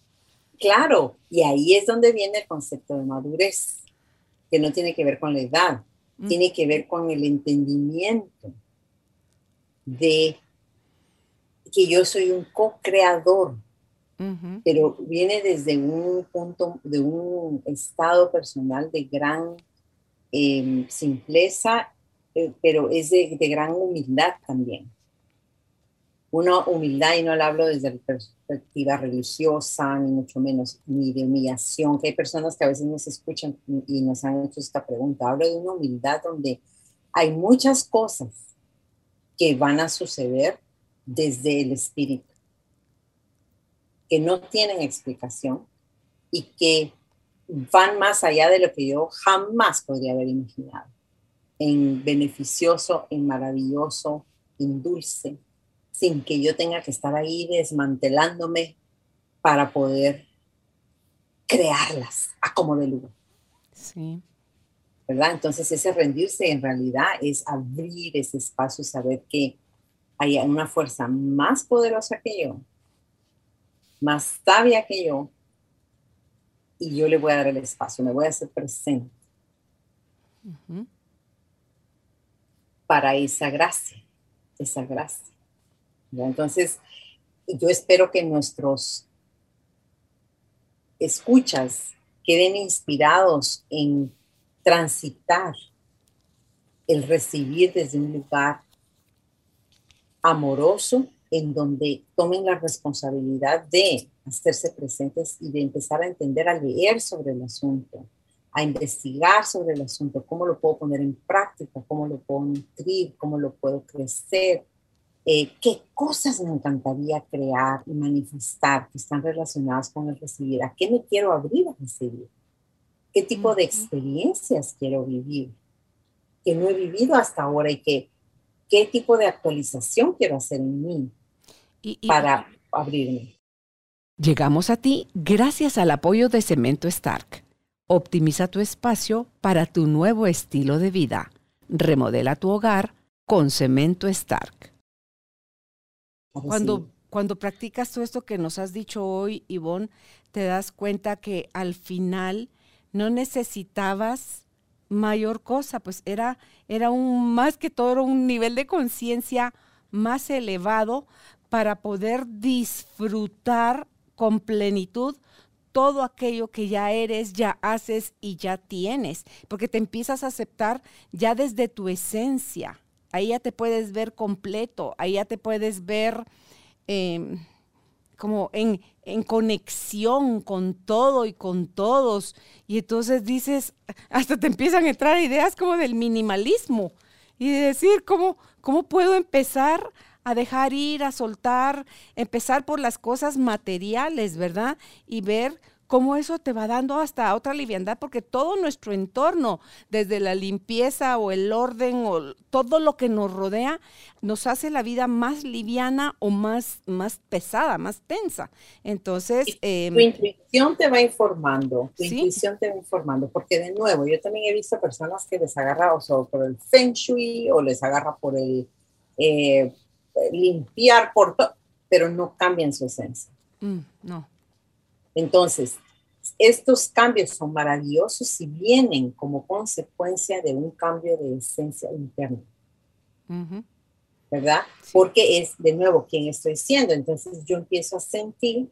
Claro, y ahí es donde viene el concepto de madurez, que no tiene que ver con la edad, mm. tiene que ver con el entendimiento de que yo soy un co-creador, pero viene desde un punto, de un estado personal de gran em, simpleza eh, pero es de, gran humildad también. Una humildad, y no la hablo desde la perspectiva religiosa, ni mucho menos, ni de humillación, que hay personas que a veces nos escuchan y nos han hecho esta pregunta. Hablo de una humildad donde hay muchas cosas que van a suceder desde el espíritu, que no tienen explicación y que van más allá de lo que yo jamás podría haber imaginado en beneficioso, en maravilloso, en dulce, sin que yo tenga que estar ahí desmantelándome para poder crearlas a como de lugar. Sí. ¿Verdad? Entonces ese rendirse en realidad es abrir ese espacio y saber que hay una fuerza más poderosa que yo, más sabia que yo, y yo le voy a dar el espacio, me voy a hacer presente para esa gracia, esa gracia. Entonces, yo espero que nuestros escuchas queden inspirados en transitar el recibir desde un lugar amoroso en donde tomen la responsabilidad de hacerse presentes y de empezar a entender, a leer sobre el asunto, a investigar sobre el asunto, cómo lo puedo poner en práctica, cómo lo puedo nutrir, cómo lo puedo crecer, eh, qué cosas me encantaría crear y manifestar que están relacionadas con el recibir, a qué me quiero abrir a recibir, qué tipo de experiencias quiero vivir, que no he vivido hasta ahora y que, qué tipo de actualización quiero hacer en mí para abrirme. Llegamos a ti gracias al apoyo de Cemento Stark Optimiza tu espacio para tu nuevo estilo de vida. Remodela tu hogar con cemento Stark. Cuando, cuando practicas todo esto que nos has dicho hoy, Ivonne, te das cuenta que al final no necesitabas mayor cosa, pues era, era un más que todo un nivel de conciencia más elevado para poder disfrutar con plenitud todo aquello que ya eres, ya haces y ya tienes, porque te empiezas a aceptar ya desde tu esencia. Ahí ya te puedes ver completo, ahí ya te puedes ver em, como en, en conexión con todo y con todos. Y entonces dices, hasta te empiezan a entrar ideas como del minimalismo y de decir, ¿cómo, cómo puedo empezar a dejar ir, a soltar, empezar por las cosas materiales, ¿verdad? Y ver cómo eso te va dando hasta otra liviandad, porque todo nuestro entorno, desde la limpieza o el orden o todo lo que nos rodea, nos hace la vida más liviana o más, más pesada, más tensa. Entonces... Em, tu intuición te va informando, tu intuición te va informando, porque de nuevo, yo también he visto personas que les agarra o por el feng shui o les agarra por el... Eh, limpiar por todo, pero no cambian su esencia. Mm, no. Entonces, estos cambios son maravillosos y vienen como consecuencia de un cambio de esencia interna. ¿Verdad? Porque es de nuevo quien estoy siendo. Entonces yo empiezo a sentir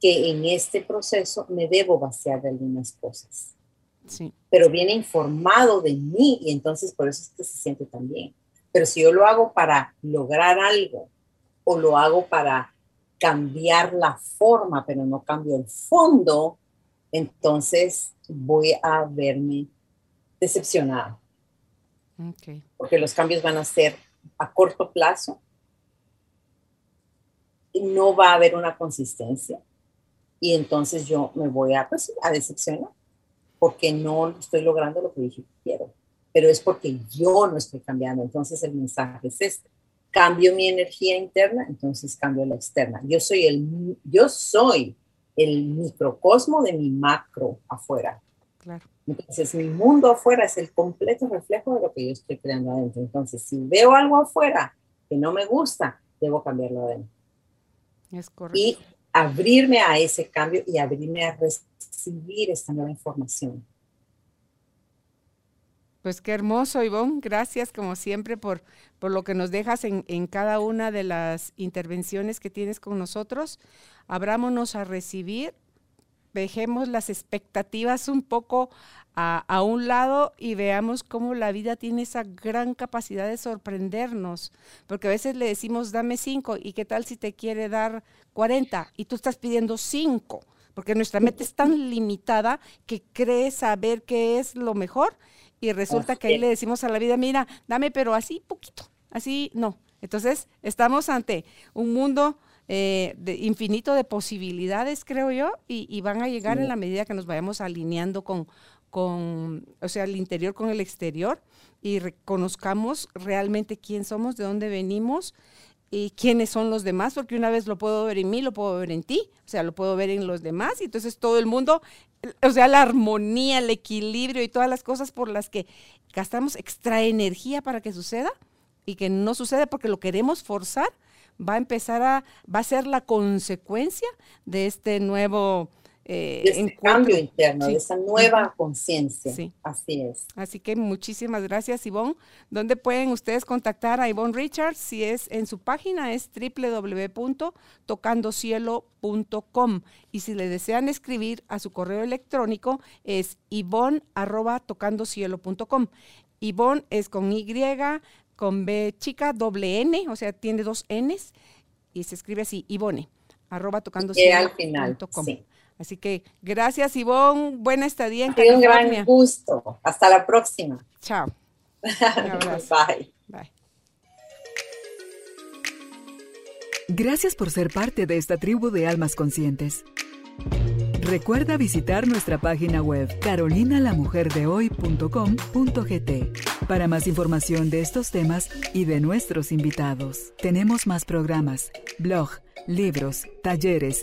que en este proceso me debo vaciar de algunas cosas. Sí. pero viene informado de mí y entonces por eso es que se siente tan bien. Pero si yo lo hago para lograr algo o lo hago para cambiar la forma, pero no cambio el fondo, entonces voy a verme decepcionada. Okay. Porque los cambios van a ser a corto plazo y no va a haber una consistencia. Y entonces yo me voy a, pues, a decepcionar porque no estoy logrando lo que dije que quiero. Pero es porque yo no estoy cambiando. Entonces el mensaje es este. Cambio mi energía interna, entonces cambio la externa. Yo soy el, yo soy el microcosmo de mi macro afuera. Claro. Entonces, mi mundo afuera es el completo reflejo de lo que yo estoy creando adentro. Entonces, si veo algo afuera que no me gusta, debo cambiarlo adentro. Es correcto. Y abrirme a ese cambio y abrirme a recibir esta nueva información. Pues qué hermoso, Ivonne. Gracias, como siempre, por, por lo que nos dejas en, en, cada una de las intervenciones que tienes con nosotros. Abrámonos a recibir, dejemos las expectativas un poco a, a, un lado y veamos cómo la vida tiene esa gran capacidad de sorprendernos. Porque a veces le decimos, dame cinco, y qué tal si te quiere dar 40 y tú estás pidiendo cinco. Porque nuestra mente es tan limitada que cree saber qué es lo mejor y resulta que ahí le decimos a la vida, mira, dame pero así poquito, así no. Entonces estamos ante un mundo eh, de infinito de posibilidades, creo yo, y, y van a llegar sí. en la medida que nos vayamos alineando con, con, o sea, el interior con el exterior y reconozcamos realmente quién somos, de dónde venimos y quiénes son los demás, porque una vez lo puedo ver en mí, lo puedo ver en ti, o sea, lo puedo ver en los demás, y entonces todo el mundo, o sea, la armonía, el equilibrio y todas las cosas por las que gastamos extra energía para que suceda y que no sucede porque lo queremos forzar, va a empezar a, va a ser la consecuencia de este nuevo eh, de cambio interno, sí. de esa nueva conciencia. Sí. Así es. Así que muchísimas gracias, Ivonne. ¿Dónde pueden ustedes contactar a Ivonne Richards? Si es en su página, es www.tocandocielo.com. Y si le desean escribir a su correo electrónico, es ivonne.tocandocielo.com. Ivonne es con Y, con B cica, doble N, o sea, tiene dos Ns, y se escribe así, Ivone, arroba tocandocielo.com. Sí. Así que gracias, Ivonne. Buena estadía en California. Un gran gusto. Hasta la próxima. Chao. *laughs* Bye. Bye. Gracias por ser parte de esta tribu de almas conscientes. Recuerda visitar nuestra página web carolinalamujerdehoy.com.gt para más información de estos temas y de nuestros invitados. Tenemos más programas, blog, libros, talleres,